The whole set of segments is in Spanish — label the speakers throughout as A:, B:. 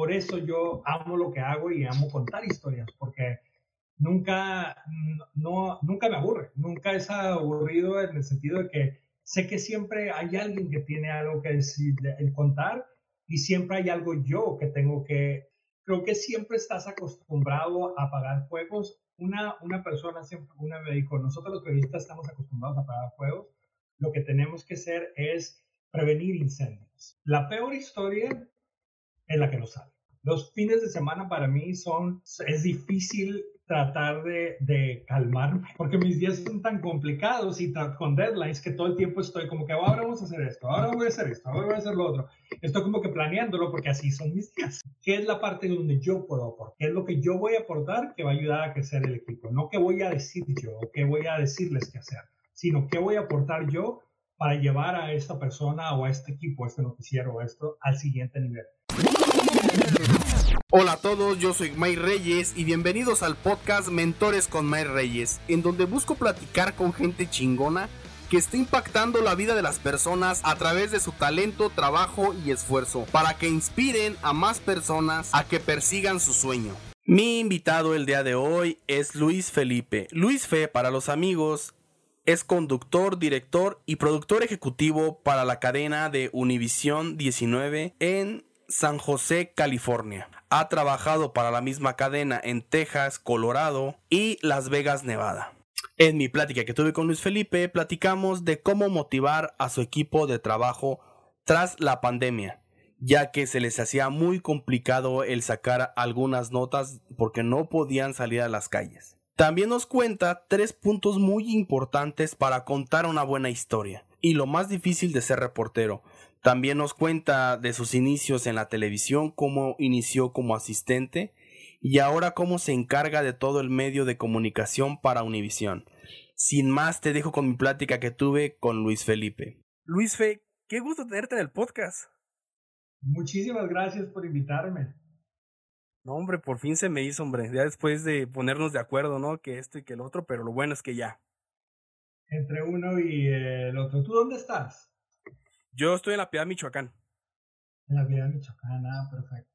A: por eso yo amo lo que hago y amo contar historias, porque nunca, no, nunca me aburre, nunca es aburrido en el sentido de que sé que siempre hay alguien que tiene algo que decir, el contar y siempre hay algo yo que tengo que, creo que siempre estás acostumbrado a pagar fuegos. Una, una persona siempre, una me dijo, nosotros los periodistas estamos acostumbrados a pagar fuegos, lo que tenemos que hacer es prevenir incendios. La peor historia es la que no sale. Los fines de semana para mí son, es difícil tratar de, de, calmarme, porque mis días son tan complicados y con deadlines que todo el tiempo estoy como que ahora vamos a hacer esto, ahora voy a hacer esto, ahora voy a hacer lo otro. Estoy como que planeándolo porque así son mis días. ¿Qué es la parte donde yo puedo aportar? ¿Qué es lo que yo voy a aportar que va a ayudar a crecer el equipo? No qué voy a decir yo o qué voy a decirles que hacer, sino qué voy a aportar yo para llevar a esta persona o a este equipo, a este noticiero o esto al siguiente nivel.
B: Hola a todos, yo soy May Reyes y bienvenidos al podcast Mentores con May Reyes, en donde busco platicar con gente chingona que está impactando la vida de las personas a través de su talento, trabajo y esfuerzo, para que inspiren a más personas a que persigan su sueño. Mi invitado el día de hoy es Luis Felipe. Luis Fe, para los amigos, es conductor, director y productor ejecutivo para la cadena de Univisión 19 en San José, California. Ha trabajado para la misma cadena en Texas, Colorado y Las Vegas, Nevada. En mi plática que tuve con Luis Felipe, platicamos de cómo motivar a su equipo de trabajo tras la pandemia, ya que se les hacía muy complicado el sacar algunas notas porque no podían salir a las calles. También nos cuenta tres puntos muy importantes para contar una buena historia y lo más difícil de ser reportero, también nos cuenta de sus inicios en la televisión, cómo inició como asistente y ahora cómo se encarga de todo el medio de comunicación para Univisión. Sin más, te dejo con mi plática que tuve con Luis Felipe. Luis Fe, qué gusto tenerte en el podcast.
A: Muchísimas gracias por invitarme.
B: No, hombre, por fin se me hizo, hombre. Ya después de ponernos de acuerdo, ¿no? Que esto y que el otro, pero lo bueno es que ya.
A: Entre uno y el otro. ¿Tú dónde estás?
B: Yo estoy en la Piedad, Michoacán.
A: En la Piedad, Michoacán, ah, perfecto.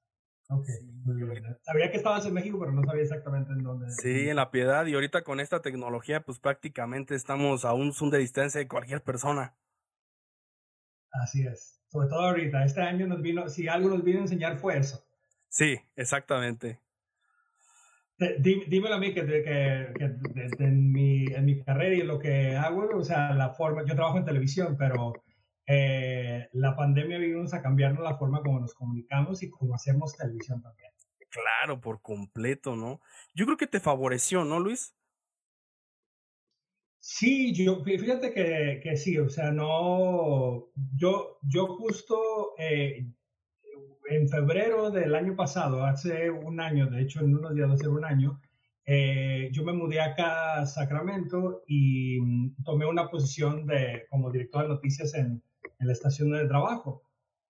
A: Ok, muy bien. Sabía que estabas en México, pero no sabía exactamente en dónde.
B: Sí, en la Piedad, y ahorita con esta tecnología, pues prácticamente estamos a un zoom de distancia de cualquier persona.
A: Así es. Sobre todo ahorita, este año nos vino, si algo nos vino a enseñar fue eso.
B: Sí, exactamente.
A: dímelo a mí que, que, que, en, mi, en mi carrera y en lo que hago, o sea, la forma, yo trabajo en televisión, pero eh, la pandemia vino a cambiarnos la forma como nos comunicamos y cómo hacemos televisión también.
B: Claro, por completo, ¿no? Yo creo que te favoreció, ¿no, Luis?
A: Sí, yo, fíjate que, que sí, o sea, no, yo, yo justo eh, en febrero del año pasado, hace un año, de hecho en unos días va a ser un año, eh, yo me mudé acá a Sacramento y mm, tomé una posición de, como director de noticias en, en la estación de trabajo.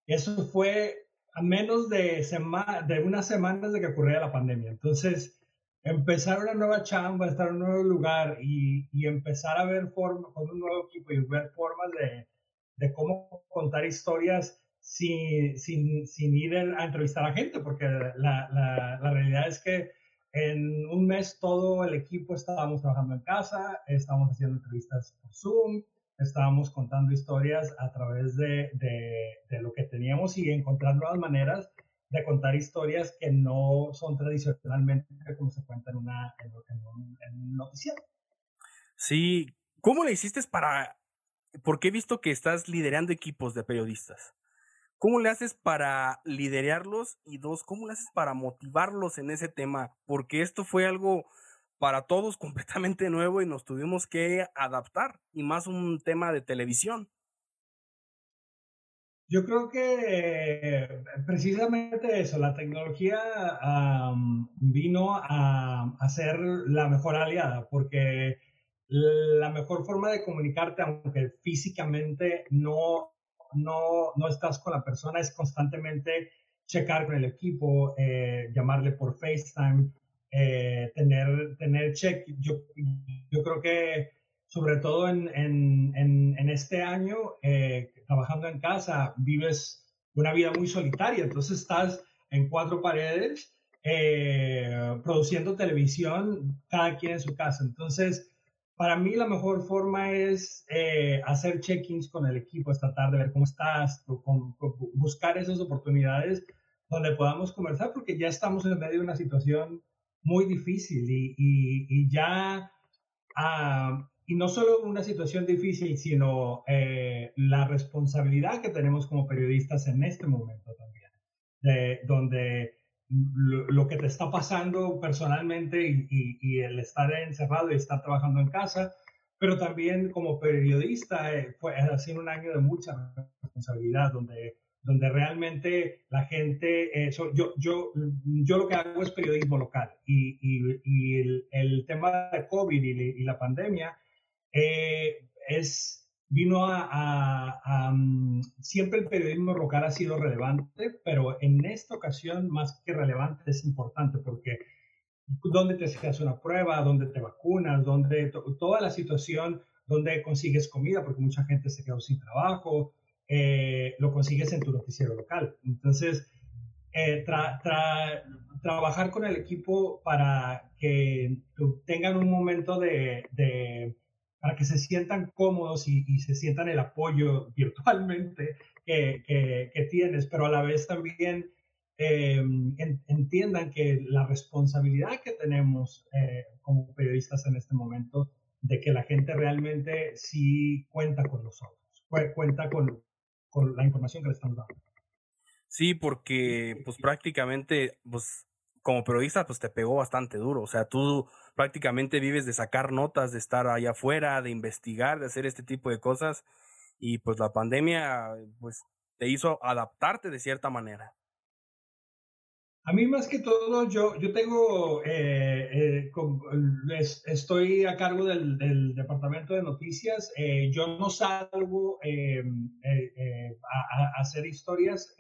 A: Eso fue a menos de, de unas semanas de que ocurriera la pandemia. Entonces, empezar una nueva chamba, estar en un nuevo lugar y, y empezar a ver formas, con un nuevo equipo y ver formas de, de cómo contar historias sin, sin, sin, ir a entrevistar a gente, porque la, la, la, realidad es que en un mes todo el equipo estábamos trabajando en casa, estábamos haciendo entrevistas por Zoom, estábamos contando historias a través de, de, lo que teníamos y encontrar nuevas maneras de contar historias que no son tradicionalmente como se cuenta en, una, en, un, en noticiero.
B: Sí, ¿cómo le hiciste para...? Porque he visto que estás liderando equipos de periodistas. ¿Cómo le haces para liderarlos? Y dos, ¿cómo le haces para motivarlos en ese tema? Porque esto fue algo para todos completamente nuevo y nos tuvimos que adaptar, y más un tema de televisión.
A: Yo creo que precisamente eso, la tecnología vino a, a, ser la mejor aliada, porque la mejor forma de comunicarte, aunque físicamente no, no, no estás con la persona, es constantemente checar con el equipo, eh, llamarle por FaceTime, eh, tener, tener check. Yo, yo creo que sobre todo en, en, en, este año, eh, trabajando en casa, vives una vida muy solitaria, entonces estás en cuatro paredes, eh, produciendo televisión, cada quien en su casa. Entonces, para mí la mejor forma es eh, hacer check-ins con el equipo esta tarde, ver cómo estás, buscar esas oportunidades donde podamos conversar, porque ya estamos en medio de una situación muy difícil y, ya, ah, y no solo una situación difícil, sino eh, la responsabilidad que tenemos como periodistas en este momento también, de, donde lo, que te está pasando personalmente y, el estar encerrado y estar trabajando en casa, pero también como periodista eh, fue, ha sido un año de mucha responsabilidad, donde, donde realmente la gente, eso, yo, yo, yo lo que hago es periodismo local y, y el, el, tema de COVID y, la pandemia eh, es vino a, mm, siempre el periodismo local ha sido relevante, pero en esta ocasión más que relevante es importante porque dónde te haces una prueba, dónde te vacunas, dónde toda la situación, dónde consigues comida, porque mucha gente se quedó sin trabajo, eh, lo consigues en tu noticiero local. Entonces, eh, trabajar con el equipo para que tengan un momento de para que se sientan cómodos y, se sientan el apoyo virtualmente que, tienes, pero a la vez también eh, entiendan que la responsabilidad que tenemos como periodistas en este momento de que la gente realmente sí cuenta con nosotros, cuenta con, la información que le estamos dando.
B: Sí, porque pues prácticamente, pues como periodista, pues te pegó bastante duro. O sea, tú prácticamente vives de sacar notas, de estar allá afuera, de investigar, de hacer este tipo de cosas. Y pues la pandemia, pues te hizo adaptarte de cierta manera.
A: A mí más que todo, yo, yo tengo, eh, eh, estoy a cargo del, departamento de noticias. Eh, yo no salgo a, hacer historias.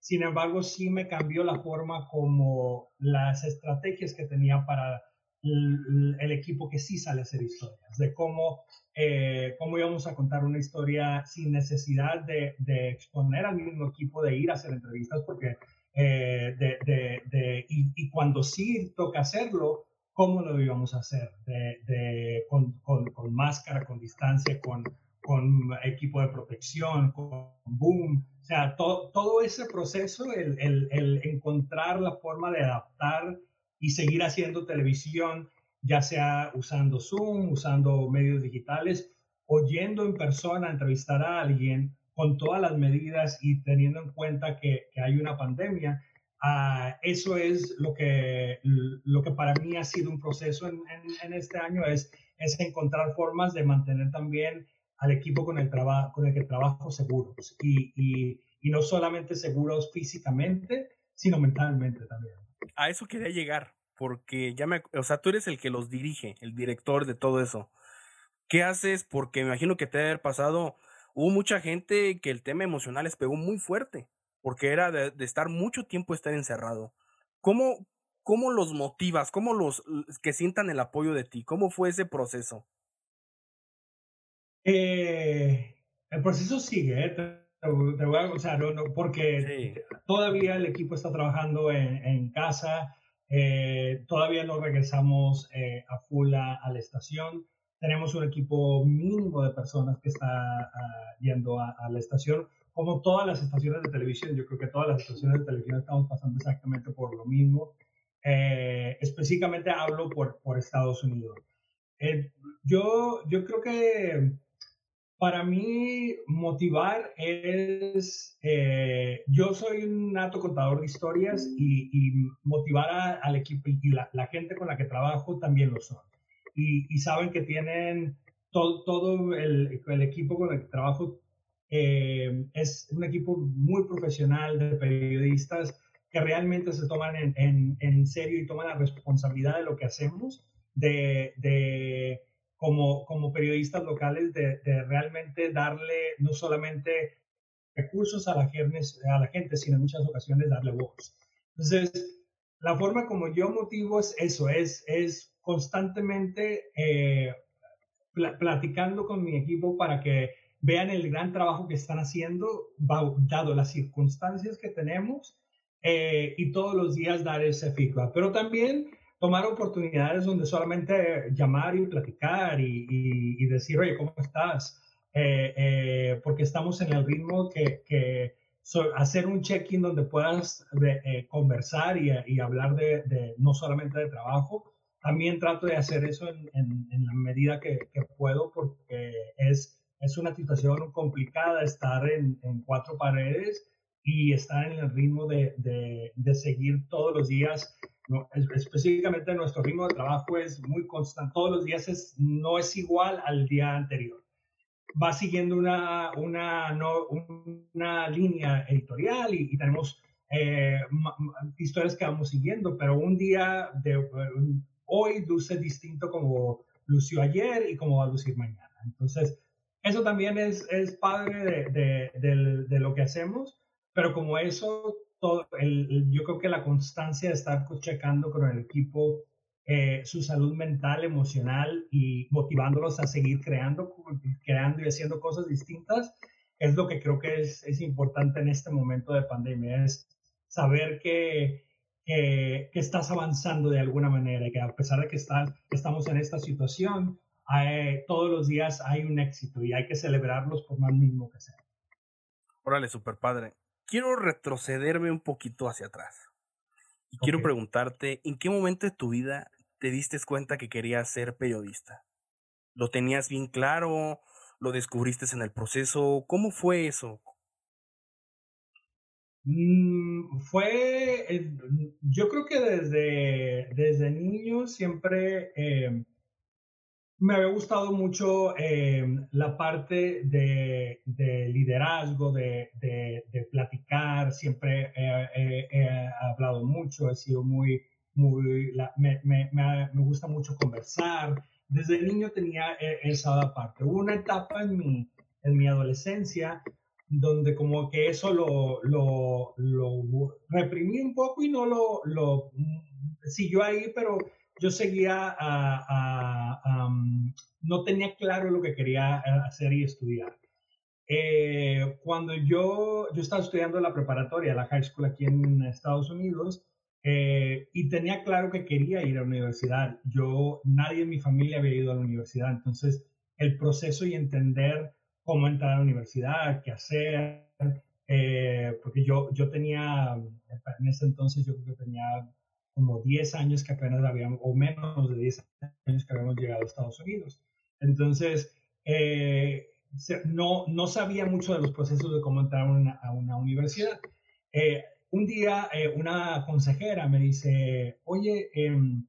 A: sin embargo, sí me cambió la forma como las estrategias que tenía para el, equipo que sí sale a hacer historias, de cómo, eh, cómo íbamos a contar una historia sin necesidad de, exponer al mismo equipo, de ir a hacer entrevistas, porque eh, de, de, y, cuando sí toca hacerlo, cómo lo íbamos a hacer, de, con, con, con, máscara, con distancia, con, con equipo de protección, con boom, o sea, todo ese proceso, el, el, el encontrar la forma de adaptar y seguir haciendo televisión, ya sea usando Zoom, usando medios digitales, o yendo en persona entrevistar a alguien con todas las medidas y teniendo en cuenta que, hay una pandemia. Ah, eso es lo que, lo que para mí ha sido un proceso en, en, este año, es, es encontrar formas de mantener también al equipo con el, trabajo con el que trabajo seguros y, y, y no solamente seguros físicamente, sino mentalmente también
B: a eso quería llegar, porque ya me, o sea, tú eres el que los dirige, el director de todo eso. ¿Qué haces? Porque me imagino que te debe haber pasado, hubo mucha gente que el tema emocional les pegó muy fuerte, porque era de, estar mucho tiempo estar encerrado. ¿Cómo, ¿Cómo los motivas? ¿Cómo los que sientan el apoyo de ti? ¿Cómo fue ese proceso?
A: Eh, el proceso sigue, ¿eh? o sea, no, porque todavía el equipo está trabajando en, casa, eh, todavía no regresamos eh, a full a, la estación. Tenemos un equipo mínimo de personas que está ah, yendo a, la estación, como todas las estaciones de televisión. Yo creo que todas las estaciones de televisión estamos pasando exactamente por lo mismo. Eh, específicamente hablo por, por Estados Unidos. yo, yo creo que para mí, motivar es, eh, yo soy un nato contador de historias y, motivar al equipo y la, gente con la que trabajo también lo son. Y, saben que tienen todo, todo el, el, equipo con el que trabajo eh, es un equipo muy profesional de periodistas que realmente se toman en, en, serio y toman la responsabilidad de lo que hacemos, de, de como, como periodistas locales de, realmente darle no solamente recursos a la, a la gente, sino en muchas ocasiones darle voz. Entonces, la forma como yo motivo es eso, es, es constantemente eh, platicando con mi equipo para que vean el gran trabajo que están haciendo, dado las circunstancias que tenemos eh, y todos los días dar ese feedback. Pero también tomar oportunidades donde solamente llamar y platicar y, decir, oye, ¿cómo estás? Eh, porque estamos en el ritmo que hacer un check-in donde puedas conversar y, hablar de, no solamente de trabajo. También trato de hacer eso en, en, la medida que, que, puedo porque es, es una situación complicada estar en, cuatro paredes y estar en el ritmo de, de, seguir todos los días. No, específicamente nuestro ritmo de trabajo es muy constante, todos los días es, no es igual al día anterior. Va siguiendo una, una, no, una línea editorial y, tenemos eh, historias que vamos siguiendo, pero un día de hoy luce distinto como lució ayer y como va a lucir mañana. Entonces, eso también es, es padre de, de, de lo que hacemos pero como eso, todo el, yo creo que la constancia de estar checando con el equipo eh, su salud mental, emocional y motivándolos a seguir creando, creando y haciendo cosas distintas, es lo que creo que es, es importante en este momento de pandemia, es saber que, que, estás avanzando de alguna manera y que a pesar de que estás, estamos en esta situación, todos los días hay un éxito y hay que celebrarlos por más mismo que sea.
B: Órale, super padre quiero retrocederme un poquito hacia atrás. Y quiero preguntarte, ¿en qué momento de tu vida te diste cuenta que querías ser periodista? ¿Lo tenías bien claro? ¿Lo descubriste en el proceso? ¿Cómo fue eso?
A: Mm, fue, yo creo que desde, desde niño siempre em, me había gustado mucho eh, la parte de, liderazgo, de, platicar, siempre he hablado mucho, he sido muy, muy, me, me, me, gusta mucho conversar. Desde niño tenía e, esa parte. Hubo una etapa en mi, en mi adolescencia donde como que eso lo, lo, lo reprimí un poco y no lo, lo siguió ahí, pero yo seguía a, no tenía claro lo que quería eh, hacer y estudiar. Eh, cuando yo, yo estaba estudiando la preparatoria, la high school aquí en Estados Unidos, eh, y tenía claro que quería ir a la universidad. Yo, nadie en mi familia había ido a la universidad, entonces el proceso y entender cómo entrar a la universidad, qué hacer, porque yo, yo tenía, en ese entonces yo creo que tenía como 10 años que apenas habíamos, o menos de 10 años que habíamos llegado a Estados Unidos. Entonces, eh, no, no sabía mucho de los procesos de cómo entrar a una, universidad. Eh, un día eh, una consejera me dice, oye, em,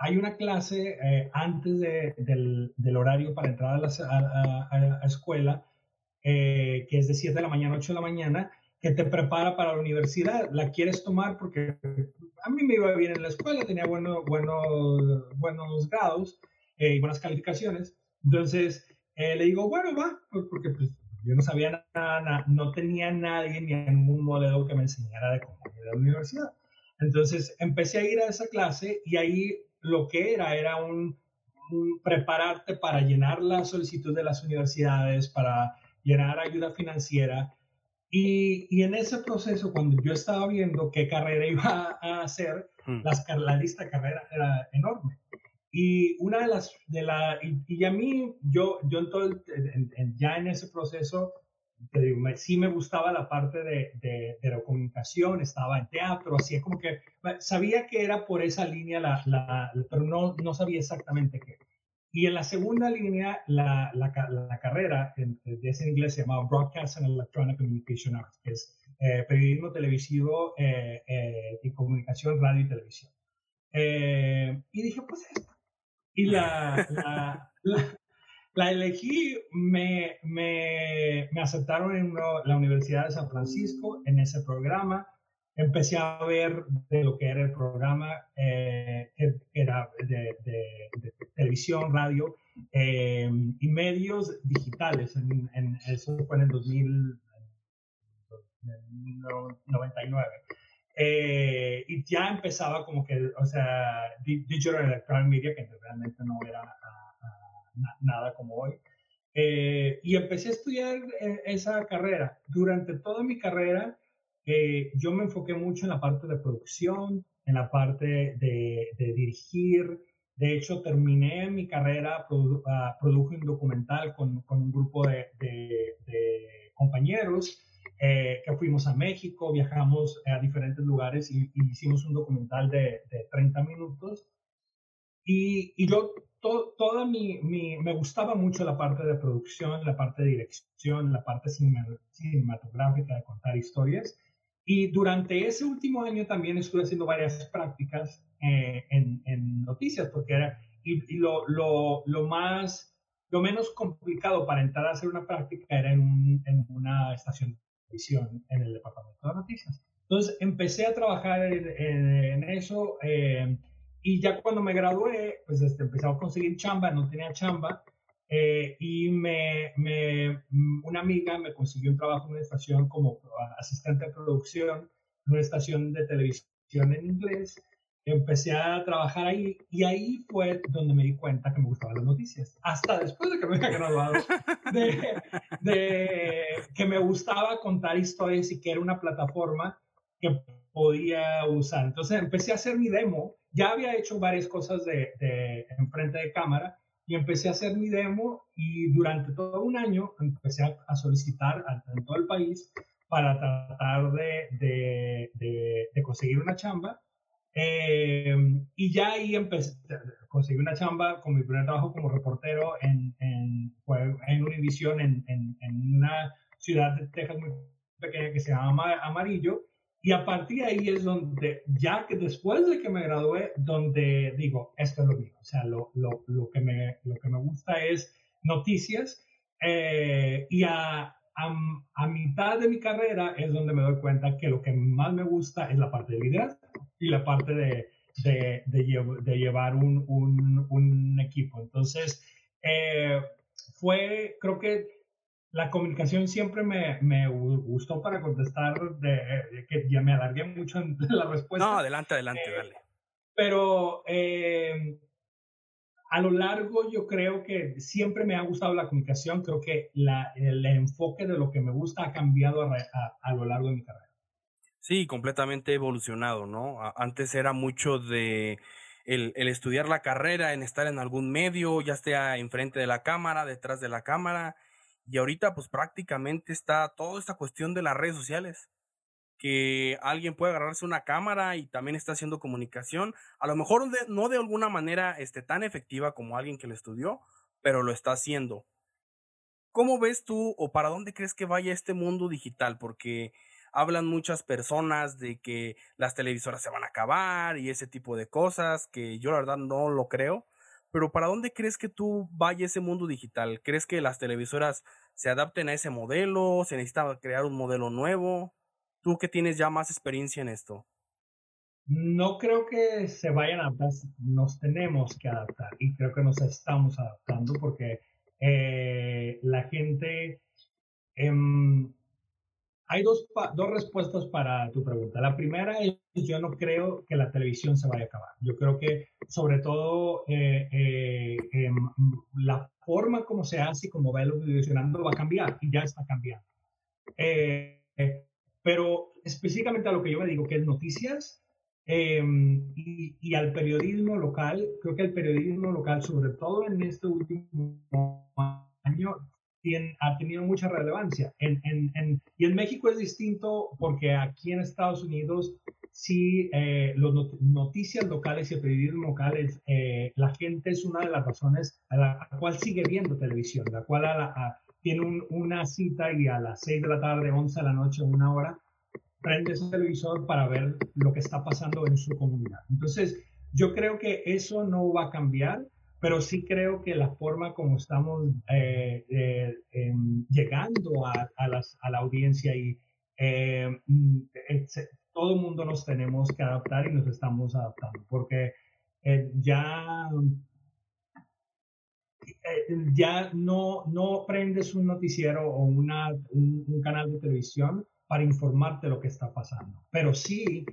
A: hay una clase antes del, horario para entrar a la escuela, que es de 7 de la mañana a 8 de la mañana, que te prepara para la universidad. ¿La quieres tomar? Porque a mí me iba bien en la escuela, tenía bueno, bueno, buenos grados eh, y buenas calificaciones. Entonces eh, le digo, bueno, va, porque pues, yo no sabía nada, no tenía nadie ni ningún modelo que me enseñara de cómo ir a la universidad. Entonces empecé a ir a esa clase y ahí lo que era era un, un prepararte para llenar la solicitud de las universidades, para llenar ayuda financiera y, en ese proceso, cuando yo estaba viendo qué carrera iba a hacer, mm. las, la lista de carreras era enorme. Y una de las, de la, y, a mí, yo, yo en todo ya en ese proceso, te digo, sí me gustaba la parte de, de, de, la comunicación, estaba en teatro, así como que sabía que era por esa línea, la, la, pero no, no sabía exactamente qué. Y en la segunda línea, la, la, la carrera, en, en inglés se llama Broadcast and Electronic Communication Arts, que es eh, periodismo televisivo eh, eh, y comunicación, radio y televisión. y dije, pues esta. Y la, la, elegí, me, me, me aceptaron en la Universidad de San Francisco en ese programa empecé a ver de lo que era el programa, eh, era de, televisión, radio eh, y medios digitales. En, eso fue en el 2099. Eh, y ya empezaba como que, o sea, Digital Electronic Media, que realmente no era nada como hoy. y empecé a estudiar esa carrera. Durante toda mi carrera, yo me enfoqué mucho en la parte de producción, en la parte de, dirigir. De hecho, terminé mi carrera, ah, produje un documental con, un grupo de, compañeros eh, que fuimos a México, viajamos a diferentes lugares y, hicimos un documental de, 30 minutos. Y, yo, toda mi, me gustaba mucho la parte de producción, la parte de dirección, la parte cinematográfica de contar historias. Y durante ese último año también estuve haciendo varias prácticas eh, en, noticias, porque era, y, lo, lo, lo, más, lo menos complicado para entrar a hacer una práctica era en, en una estación televisión en el departamento de noticias. Entonces empecé a trabajar en, eso eh, y ya cuando me gradué, pues este, empecé a conseguir chamba, no tenía chamba eh, y me, me, una amiga me consiguió un trabajo en una estación como asistente de producción, en una estación de televisión en inglés. Empecé a trabajar ahí y ahí fue donde me di cuenta que me gustaban las noticias. Hasta después de que me había graduado, de, de que me gustaba contar historias y que era una plataforma que podía usar. Entonces empecé a hacer mi demo. Ya había hecho varias cosas de, de enfrente de cámara, y empecé a hacer mi demo y durante todo un año empecé a, solicitar en todo el país para tratar de, de, conseguir una chamba. Eh, y ya ahí empecé, conseguir una chamba con mi primer trabajo como reportero en, en, en Univision en, en, en una ciudad de Texas muy pequeña que se llama Amarillo. Y a partir de ahí es donde, ya que después de que me gradué, donde digo, esto es lo mío. O sea, lo, lo, lo que, me, lo que me gusta es noticias. Eh, y a, a, mitad de mi carrera es donde me doy cuenta que lo que más me gusta es la parte de liderazgo y la parte de, de, de, llevar un, un, un, equipo. Entonces, eh, fue, creo que la comunicación siempre me, me, gustó para contestar, de, que ya me alargué mucho en la respuesta.
B: No, adelante, adelante,
A: eh,
B: dale.
A: Pero eh, a lo largo yo creo que siempre me ha gustado la comunicación, creo que la, el enfoque de lo que me gusta ha cambiado a, a, lo largo de mi carrera.
B: Sí, completamente evolucionado, ¿no? Antes era mucho de el, estudiar la carrera, en estar en algún medio, ya sea enfrente de la cámara, detrás de la cámara, y ahorita pues prácticamente está toda esta cuestión de las redes sociales, que alguien puede agarrarse una cámara y también está haciendo comunicación, a lo mejor no de alguna manera este, tan efectiva como alguien que lo estudió, pero lo está haciendo. ¿Cómo ves tú o para dónde crees que vaya este mundo digital? Porque hablan muchas personas de que las televisoras se van a acabar y ese tipo de cosas, que yo la verdad no lo creo. Pero ¿para dónde crees que tú vaya ese mundo digital? ¿Crees que las televisoras se adapten a ese modelo? ¿Se necesita crear un modelo nuevo? Tú que tienes ya más experiencia en esto.
A: No creo que se vayan a adaptar, nos tenemos que adaptar y creo que nos estamos adaptando porque eh, la gente... Em, hay dos, dos respuestas para tu pregunta. La primera es, yo no creo que la televisión se vaya a acabar. Yo creo que sobre todo eh, eh, em, la forma como se hace y como va evolucionando va a cambiar y ya está cambiando. Eh, pero específicamente a lo que yo me digo, que es noticias em, y, y, al periodismo local, creo que el periodismo local, sobre todo en este último año, ha tenido mucha relevancia. En, y en México es distinto porque aquí en Estados Unidos sí, eh, las noticias locales y el periodismo local, eh, la gente es una de las razones a la cual sigue viendo televisión, la cual tiene una cita y a las 6 de la tarde, 11 de la noche, una hora, prende ese televisor para ver lo que está pasando en su comunidad. Entonces, yo creo que eso no va a cambiar pero sí creo que la forma como estamos eh, eh, em, llegando a, a, las, a, la audiencia y eh, mm, todo el mundo nos tenemos que adaptar y nos estamos adaptando, porque ya, ya no, no prendes un noticiero o una, un, un, canal de televisión para informarte lo que está pasando, pero sí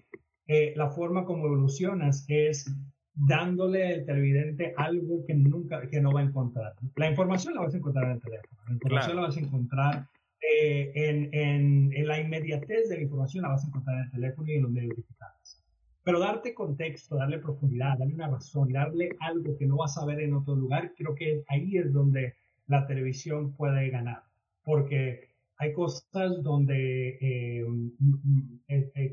A: la forma como evolucionas es dándole al televidente algo que nunca, que no va a encontrar. La información la vas a encontrar en el teléfono, la información la vas a encontrar eh, en, en, en, la inmediatez de la información la vas a encontrar en el teléfono y en los medios digitales. Pero darte contexto, darle profundidad, darle una razón, darle algo que no vas a ver en otro lugar, creo que ahí es donde la televisión puede ganar. Porque hay cosas donde eh,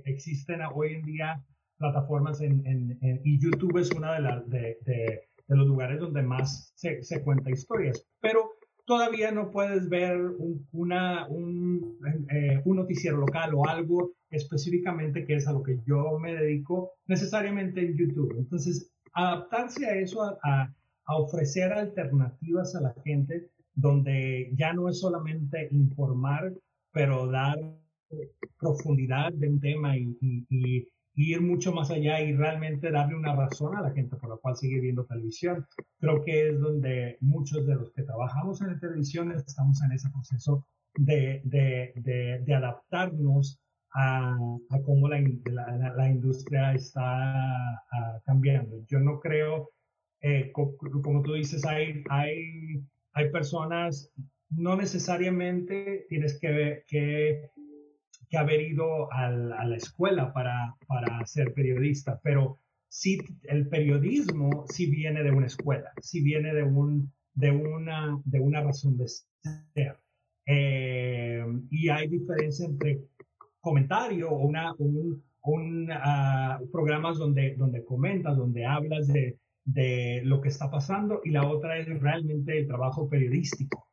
A: existen hoy en día plataformas y YouTube es una de, los lugares donde más se, se, cuenta historias. Pero todavía no puedes ver eh, un, noticiero local o algo específicamente que es a lo que yo me dedico necesariamente en YouTube. Entonces, adaptarse a eso, a, ofrecer alternativas a la gente donde ya no es solamente informar, pero dar profundidad de un tema y, ir mucho más allá y realmente darle una razón a la gente por la cual sigue viendo televisión. Creo que es donde muchos de los que trabajamos en la televisión estamos en ese proceso de, de, de, adaptarnos a, a cómo la, la, la, industria está cambiando. Yo no creo, eh, como, tú dices, hay, hay hay personas, no necesariamente tienes que, que, que haber ido a la escuela para, para ser periodista, pero sí el periodismo sí viene de una escuela, sí viene de, un, de, una, de una razón de ser. Eh, y hay diferencia entre comentario o una, un, un uh, programas donde, donde comentas, donde hablas de, de lo que está pasando y la otra es realmente el trabajo periodístico,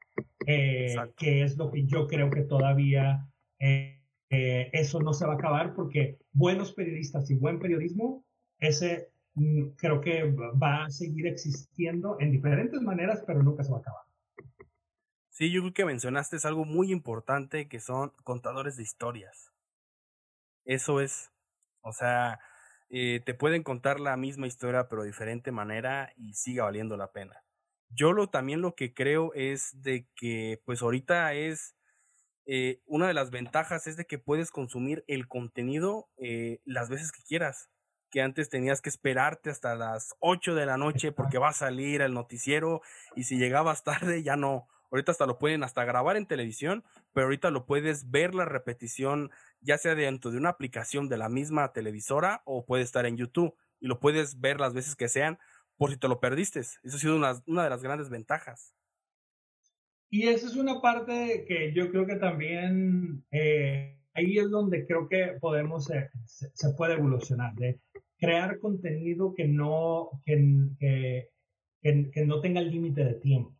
A: eh, que es lo que yo creo que todavía eh, eh, eso no se va a acabar porque buenos periodistas y buen periodismo, ese mm, creo que va a seguir existiendo en diferentes maneras, pero nunca se va a acabar.
B: Sí, yo creo que mencionaste es algo muy importante que son contadores de historias. Eso es, o sea, eh, te pueden contar la misma historia pero de diferente manera y siga valiendo la pena. Yo lo, también lo que creo es de que pues ahorita es eh, una de las ventajas es de que puedes consumir el contenido eh, las veces que quieras. Que antes tenías que esperarte hasta las 8 de la noche porque va a salir el noticiero y si llegabas tarde ya no. Ahorita hasta lo pueden hasta grabar en televisión, pero ahorita lo puedes ver la repetición ya sea dentro de una aplicación de la misma televisora o puede estar en YouTube y lo puedes ver las veces que sean por si te lo perdiste. Eso ha sido una, una de las grandes ventajas.
A: Y esa es una parte que yo creo que también eh, ahí es donde creo que podemos, eh, se, puede evolucionar, de crear contenido que no, que, que, que, no tenga límite de tiempo.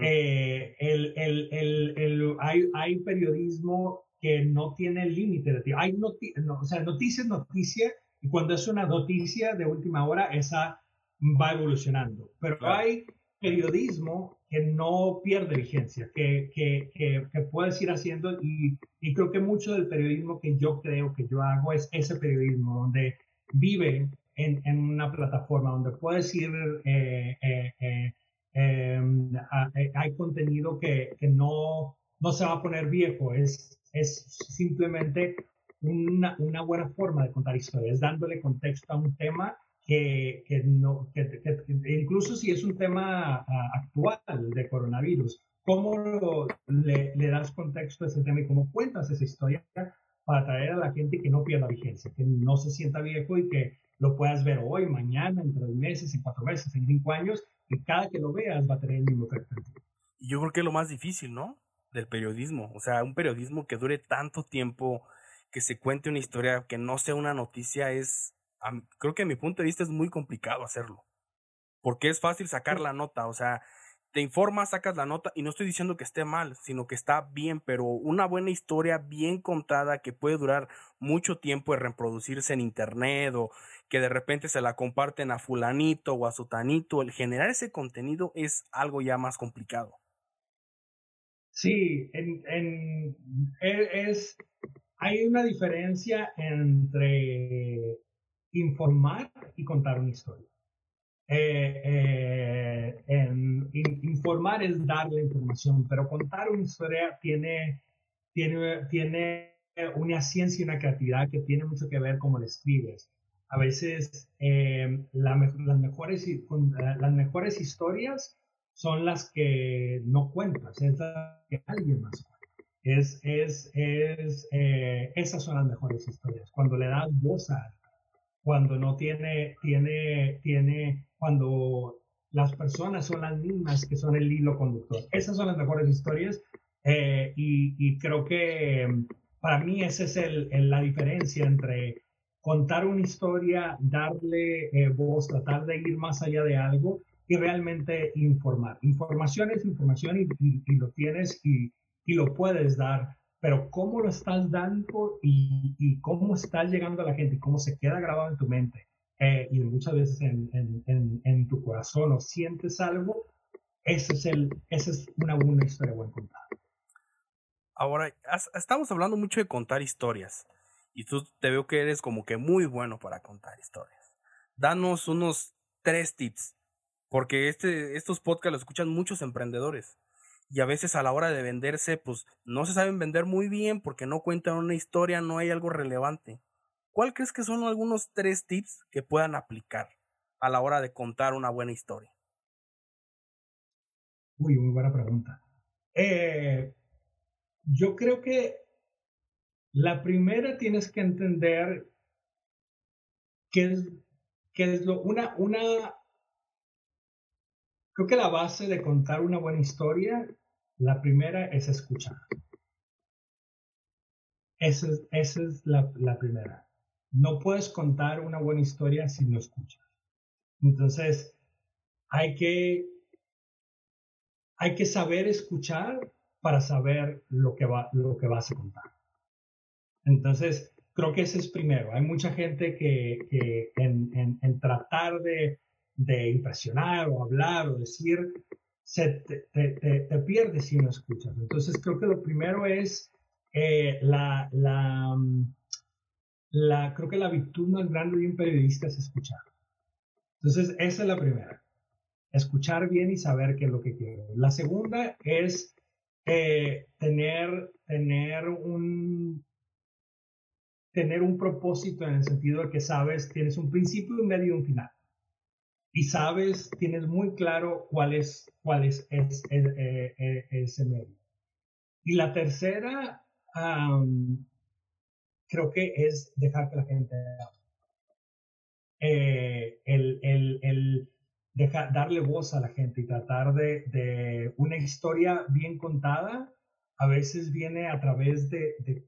A: Eh, el, el, el, hay, hay periodismo que no tiene límite de tiempo. Hay no, o sea, noticia es noticia y cuando es una noticia de última hora, esa va evolucionando. Pero hay periodismo que no pierde vigencia, que, que, que, puedes ir haciendo y, y, creo que mucho del periodismo que yo creo que yo hago es ese periodismo donde vive en, en una plataforma donde puedes ir, eh, eh, eh, em, hay contenido que, que no, no se va a poner viejo, es, es simplemente una, una, buena forma de contar historias, dándole contexto a un tema que, que no, que, incluso si es un tema actual de coronavirus, ¿cómo le, das contexto a ese tema y cómo cuentas esa historia para atraer a la gente que no pierda vigencia, que no se sienta viejo y que lo puedas ver hoy, mañana, en tres meses, en cuatro meses, en cinco años, y cada que lo veas va a tener el mismo efecto.
B: Yo creo que es lo más difícil, ¿no? del periodismo. O sea, un periodismo que dure tanto tiempo, que se cuente una historia, que no sea una noticia, es, creo que a mi punto de vista es muy complicado hacerlo. Porque es fácil sacar la nota, o sea, te informas, sacas la nota y no estoy diciendo que esté mal, sino que está bien, pero una buena historia bien contada que puede durar mucho tiempo en reproducirse en internet o que de repente se la comparten a fulanito o a sutanito, el generar ese contenido es algo ya más complicado.
A: Sí, en, en, e, es, hay una diferencia entre informar y contar una historia. Eh, eh, en, informar es dar la información, pero contar una historia tiene, tiene, tiene una ciencia y una creatividad que tiene mucho que ver cómo la escribes. A veces eh, las, mejores, las mejores historias son las que no cuentas, es las que alguien más cuenta. Es, es, es, eh, esas son las mejores historias. Cuando le das voz a cuando no tiene, tiene, tiene, cuando las personas son las mismas que son el hilo conductor. Esas son las mejores historias eh, y, creo que para mí esa es el, la diferencia entre contar una historia, darle eh, voz, tratar de ir más allá de algo y realmente informar. Información es información y, lo tienes y, lo puedes dar, pero cómo lo estás dando y, cómo estás llegando a la gente y cómo se queda grabado en tu mente eh, y muchas veces en, en, en, tu corazón o sientes algo, ese es el, esa es una buena historia buen contada.
B: Ahora, estamos hablando mucho de contar historias y tú te veo que eres como que muy bueno para contar historias. Danos unos tres tips porque este, estos podcasts los escuchan muchos emprendedores. Y a veces a la hora de venderse, pues no se saben vender muy bien porque no cuentan una historia, no hay algo relevante. ¿Cuál crees que son algunos tres tips que puedan aplicar a la hora de contar una buena historia?
A: Uy, muy buena pregunta. Eh, yo creo que la primera tienes que entender qué es, qué es lo, una, una, Creo que la base de contar una buena historia, la primera es escuchar. Esa es, la, primera. No puedes contar una buena historia si no escuchas. Entonces, hay que, hay que saber escuchar para saber lo que, va, lo que vas a contar. Entonces, creo que ese es primero. Hay mucha gente que, en, tratar de de impresionar o hablar o decir, se te, pierdes si no escuchas. Entonces creo que lo primero es eh, la, la, la, creo que la virtud más grande de un periodista es escuchar. Entonces esa es la primera, escuchar bien y saber qué es lo que quiero. La segunda es eh, tener, tener un tener un propósito en el sentido de que sabes, tienes un principio, un medio y un final y sabes, tienes muy claro cuál es, es, eh, eh, ese medio. Y la tercera, creo que es dejar que la gente eh, el, el, el dejar, darle voz a la gente y tratar de, de, una historia bien contada, a veces viene a través de, de,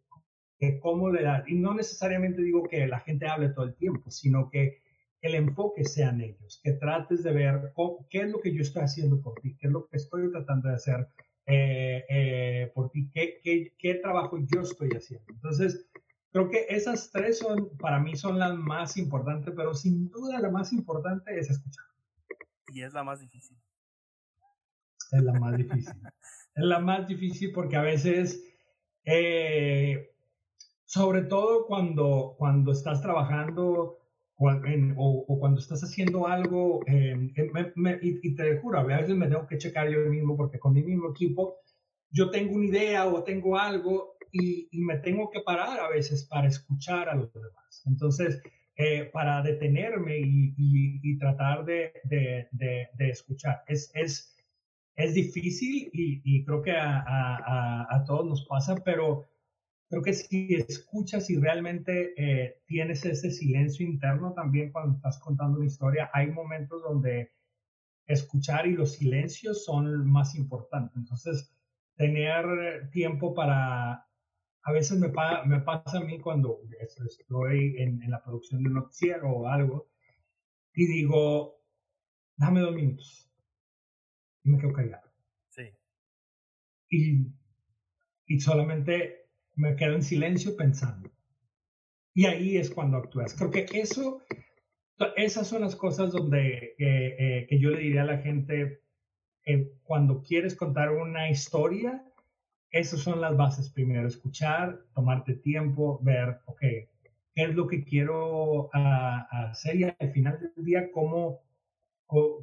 A: de cómo le da, y no necesariamente digo que la gente hable todo el tiempo, sino que el enfoque sean ellos, que trates de ver qué es lo que yo estoy haciendo por ti, qué es lo que estoy tratando de hacer eh, eh, por ti, ¿Qué, qué, qué, trabajo yo estoy haciendo. Entonces, creo que esas tres son, para mí son las más importantes, pero sin duda la más importante es escuchar.
B: Y es la más difícil.
A: Es la más difícil. es la más difícil porque a veces... Eh, sobre todo cuando, cuando estás trabajando o, cuando estás haciendo algo, em, em, y, te juro, a veces me tengo que checar yo mismo porque con mi mismo equipo yo tengo una idea o tengo algo y, me tengo que parar a veces para escuchar a los demás. Entonces, eh, para detenerme y, tratar de, de, de, escuchar. Es, es, es difícil y, creo que a, a, a, todos nos pasa, pero creo que si escuchas y realmente eh, tienes ese silencio interno también cuando estás contando una historia, hay momentos donde escuchar y los silencios son más importantes. Entonces, tener tiempo para, a veces me, me pasa a mí cuando estoy en, la producción de un noticiero o algo y digo, dame dos minutos. Y me quedo callado.
B: Sí.
A: Y, y solamente me quedo en silencio pensando. Y ahí es cuando actúas. Creo que eso, esas son las cosas donde eh, que yo le diría a la gente, eh, cuando quieres contar una historia, esas son las bases. Primero, escuchar, tomarte tiempo, ver, ok, qué es lo que quiero ah, hacer y al final del día, cómo,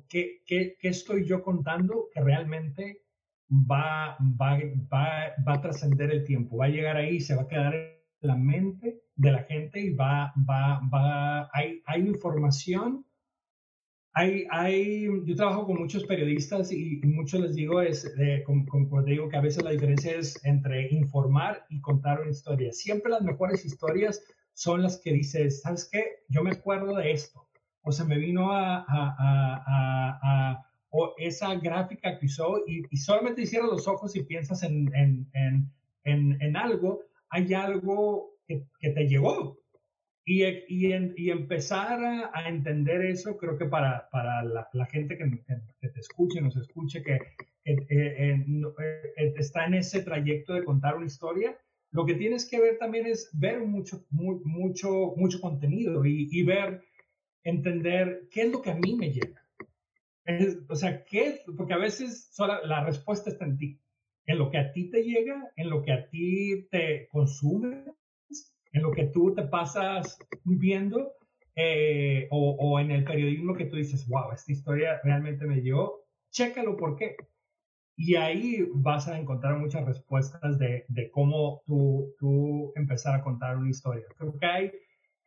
A: qué, qué, qué estoy yo contando que realmente va, va, va, va a trascender el tiempo, va a llegar ahí, se va a quedar en la mente de la gente y va, va, va, hay, hay información hay, hay, yo trabajo con muchos periodistas y, muchos les digo, es, eh, como, te digo, que a veces la diferencia es entre informar y contar una historia. Siempre las mejores historias son las que dices, ¿sabes qué? Yo me acuerdo de esto. O se me vino a, a, a, o esa gráfica que usó y, y solamente cierras los ojos y piensas en, en, en, en, algo, hay algo que, te llegó, y, y, y empezar a, entender eso, creo que para, para la, gente que, que, te escuche, nos escuche, que eh, eh, está en ese trayecto de contar una historia, lo que tienes que ver también es ver mucho, mucho, mucho contenido y, y, ver, entender qué es lo que a mí me llega. O sea, ¿qué Porque a veces solo la respuesta está en ti, en lo que a ti te llega, en lo que a ti te consume en lo que tú te pasas viendo eh, o, en el periodismo que tú dices, wow, esta historia realmente me dio, chécalo por qué. Y ahí vas a encontrar muchas respuestas de, de cómo tú, tú empezar a contar una historia. Creo que hay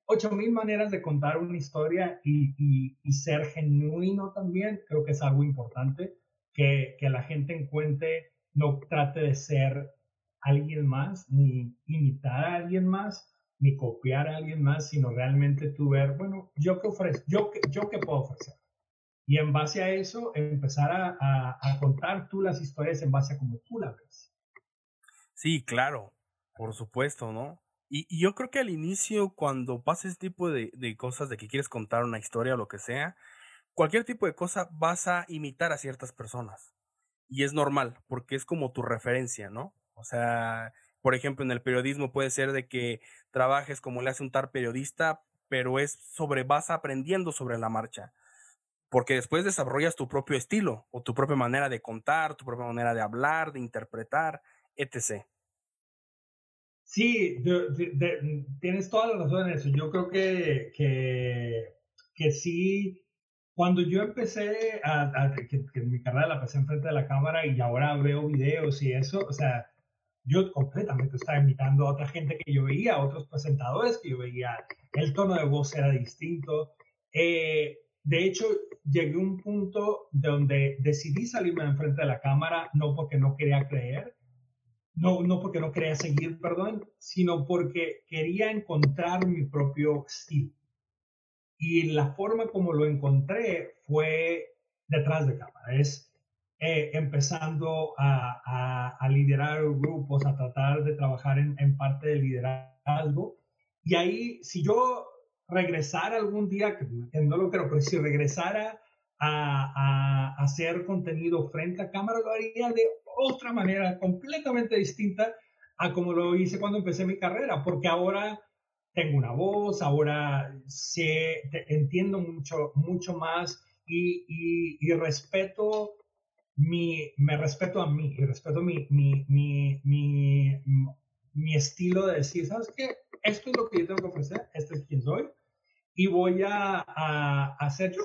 A: 8000 maneras de contar una historia y, ser genuino también. Creo que es algo importante que, la gente encuentre, no trate de ser alguien más ni imitar a alguien más, ni copiar a alguien más, sino realmente tú ver, bueno, yo qué ofrezco, yo, yo qué puedo ofrecer. Y en base a eso, empezar a, a, contar tú las historias en base a como tú las ves.
B: Sí, claro, por supuesto, ¿no? Y, yo creo que al inicio, cuando pasa ese tipo de, de cosas, de que quieres contar una historia o lo que sea, cualquier tipo de cosa vas a imitar a ciertas personas. Y es normal, porque es como tu referencia, ¿no? O sea, por ejemplo, en el periodismo puede ser de que trabajes como le hace un tal periodista, pero es sobre, vas aprendiendo sobre la marcha. Porque después desarrollas tu propio estilo o tu propia manera de contar, tu propia manera de hablar, de interpretar, etc.
A: Sí, tienes toda la razón en eso. Yo creo que, que, que sí, cuando yo empecé a, que, mi carrera la pasé enfrente de la cámara y ahora veo videos y eso, o sea, yo completamente estaba imitando a otra gente que yo veía, a otros presentadores que yo veía. El tono de voz era distinto. Eh, de hecho, llegué a un punto donde decidí salirme de enfrente de la cámara, no porque no quería creer, no, no porque no quería seguir, perdón, sino porque quería encontrar mi propio estilo. Y la forma como lo encontré fue detrás de cámara. Es eh, empezando a, a, liderar grupos, a tratar de trabajar en, en, parte del liderazgo. Y ahí, si yo regresara algún día, que no lo creo, pero si regresara a, a, hacer contenido frente a cámara, lo haría de otra manera completamente distinta a como lo hice cuando empecé mi carrera, porque ahora tengo una voz, ahora sé, entiendo mucho, mucho más y, respeto mi, me respeto a mí y respeto mi, mi, mi, mi, estilo de decir, ¿sabes qué? Esto es lo que yo tengo que ofrecer, este es quien soy y voy a, a, yo.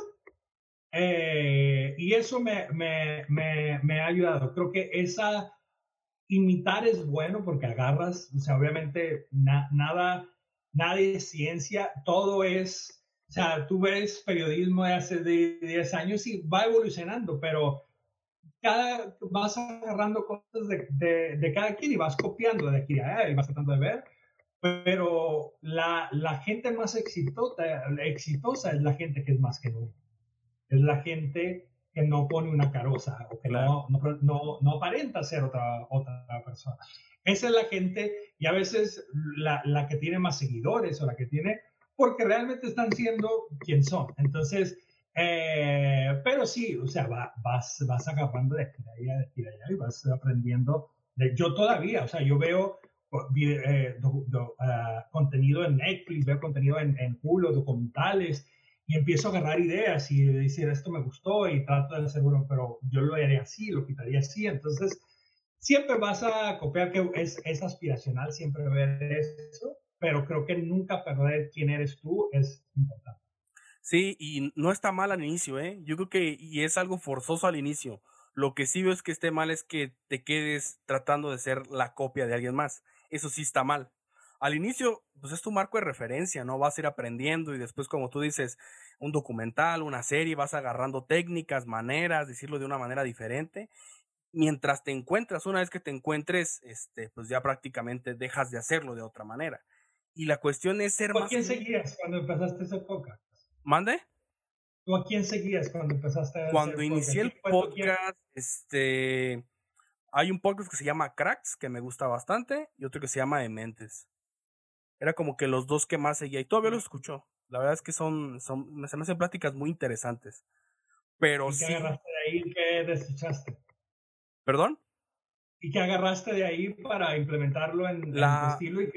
A: Eh, y eso me, me, me, me, ha ayudado. Creo que esa imitar es bueno porque agarras, o sea, obviamente nada, nada es ciencia, todo es, o sea, tú ves periodismo de hace 10 años y va evolucionando, pero cada, vas agarrando cosas de, de, de, cada quien y vas copiando de aquí a allá y vas tratando de ver. Pero la, la gente más exitosa, exitosa es la gente que es más genuina. Es la gente que no pone una carosa o que no, no, no, no, aparenta ser otra, otra persona. Esa es la gente y a veces la, la que tiene más seguidores o la que tiene, porque realmente están siendo quien son. Entonces, eh, pero sí, o sea, vas, vas agarrando de aquí allá, de aquí allá y vas aprendiendo. De, yo todavía, o sea, yo veo eh, ah, contenido en Netflix, veo contenido en, en Hulu, documentales, y empiezo a agarrar ideas y decir, esto me gustó y trato de hacer uno, pero yo lo haría así, lo quitaría así. Entonces, siempre vas a copiar que es, es aspiracional siempre ver eso, pero creo que nunca perder quién eres tú es importante.
B: Sí, y no está mal al inicio, ¿eh? Yo creo que y es algo forzoso al inicio. Lo que sí veo es que esté mal es que te quedes tratando de ser la copia de alguien más. Eso sí está mal. Al inicio, pues es tu marco de referencia, ¿no? Vas a ir aprendiendo y después, como tú dices, un documental, una serie, vas agarrando técnicas, maneras, decirlo de una manera diferente. Mientras te encuentras, una vez que te encuentres, este, pues ya prácticamente dejas de hacerlo de otra manera. Y la cuestión es ser
A: ¿Tú a quién seguías cuando empezaste ese podcast?
B: ¿Mande?
A: ¿Tú a quién seguías cuando empezaste
B: a Cuando inicié el podcast, este, hay un podcast que se llama Cracks, que me gusta bastante, y otro que se llama Dementes era como que los dos que más seguía y todavía lo escucho. La verdad es que son, son se me hacen pláticas muy interesantes. Pero
A: ¿Y qué agarraste de ahí que desechaste?
B: ¿Perdón?
A: ¿Y qué agarraste de ahí para implementarlo en, tu estilo y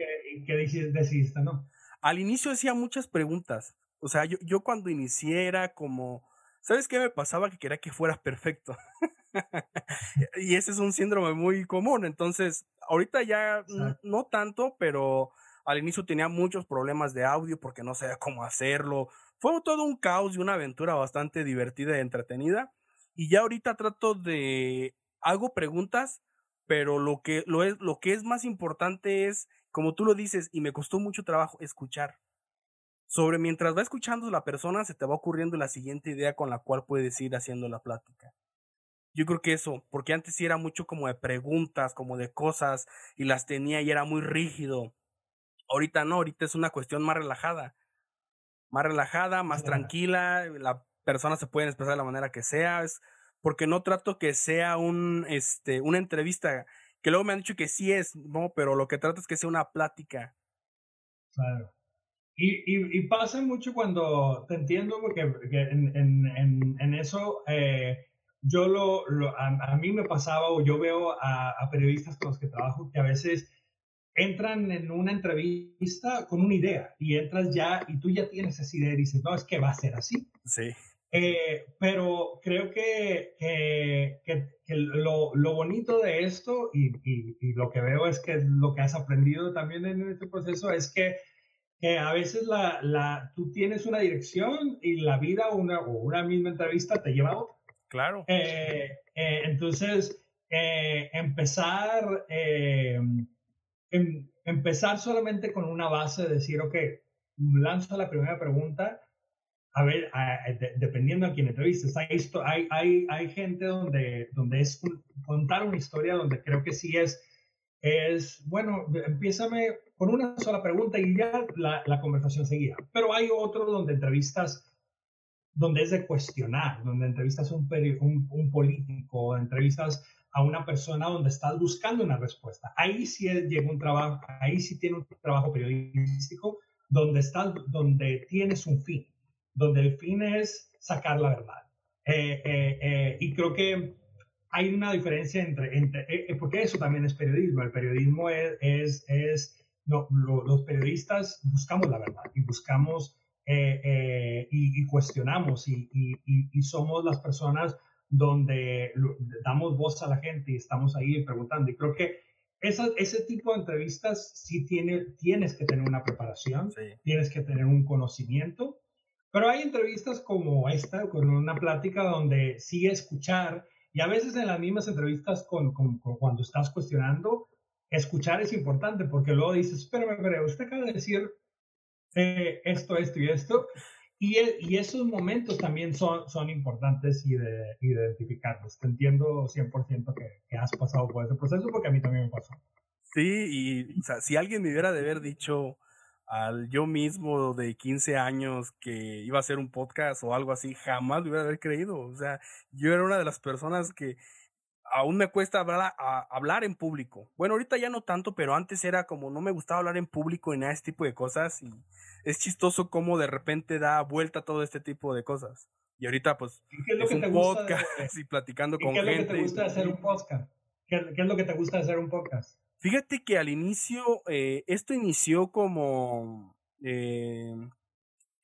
A: qué, decidiste, no?
B: Al inicio hacía muchas preguntas. O sea, yo, yo cuando inicié era como, ¿sabes qué me pasaba? Que quería que fuera perfecto. y ese es un síndrome muy común. Entonces, ahorita ya no tanto, pero al inicio tenía muchos problemas de audio porque no sabía cómo hacerlo. Fue todo un caos y una aventura bastante divertida y entretenida. Y ya ahorita trato de hago preguntas, pero lo que lo es lo que es más importante es, como tú lo dices y me costó mucho trabajo escuchar. Sobre mientras va escuchando la persona se te va ocurriendo la siguiente idea con la cual puedes ir haciendo la plática. Yo creo que eso, porque antes sí era mucho como de preguntas, como de cosas, y las tenía y era muy rígido. Ahorita no, ahorita es una cuestión más relajada. Más relajada, más tranquila, la persona se puede expresar de la manera que sea, es porque no trato que sea un, este, una entrevista, que luego me han dicho que sí es, no, pero lo que trato es que sea una plática.
A: Claro. Y, y, pasa mucho cuando, te entiendo, porque, en, en, en, eso eh, yo lo, lo a, mí me pasaba, o yo veo a, a, periodistas con los que trabajo, que a veces entran en una entrevista con una idea y entras ya y tú ya tienes esa idea y dices, no, es que va a ser así.
B: Sí.
A: Eh, pero creo que, que, que, lo, lo, bonito de esto y, y, lo que veo es que lo que has aprendido también en este proceso es que, que a veces la, la, tú tienes una dirección y la vida una, o una misma entrevista te lleva a otra.
B: Claro.
A: Eh, eh, entonces, empezar Em, empezar solamente con una base, de decir, ok, lanzo la primera pregunta, a ver, dependiendo a quién entrevistes, hay, hay, hay, hay gente donde, donde es contar una historia donde creo que sí es, es, bueno, empiézame con una sola pregunta y ya la, la conversación seguía. Pero hay otro donde entrevistas donde es de cuestionar, donde entrevistas un, un, un político, entrevistas a una persona donde estás buscando una respuesta. Ahí sí llega un trabajo, ahí sí tiene un trabajo periodístico donde estás, donde tienes un fin, donde el fin es sacar la verdad. Eh, eh, eh, y creo que hay una diferencia entre, entre porque eso también es periodismo. El periodismo es, es, no, los periodistas buscamos la verdad y buscamos y, cuestionamos y somos las personas donde damos voz a la gente y estamos ahí preguntando. Y creo que esa, ese tipo de entrevistas sí tiene, tienes que tener una preparación, tienes que tener un conocimiento, pero hay entrevistas como esta, con una plática donde sí escuchar, y a veces en las mismas entrevistas con, cuando estás cuestionando, escuchar es importante porque luego dices, espérame, espérame, usted acaba de decir eh, esto, esto y esto, y, y, esos momentos también son, son importantes y de, identificarlos. Te entiendo 100% que, que, has pasado por ese proceso porque a mí también me pasó.
B: Sí, y o sea, si alguien me hubiera de haber dicho al yo mismo de 15 años que iba a hacer un podcast o algo así, jamás me hubiera haber creído. O sea, yo era una de las personas que aún me cuesta hablar, a, hablar en público. Bueno, ahorita ya no tanto, pero antes era como no me gustaba hablar en público y nada de este tipo de cosas. Y es chistoso cómo de repente da vuelta todo este tipo de cosas. Y ahorita, pues,
A: es, un podcast
B: y platicando con gente.
A: ¿Qué es lo que te gusta hacer un podcast? ¿Qué, es lo que te gusta hacer un podcast?
B: Fíjate que al inicio, eh, esto inició como. Eh,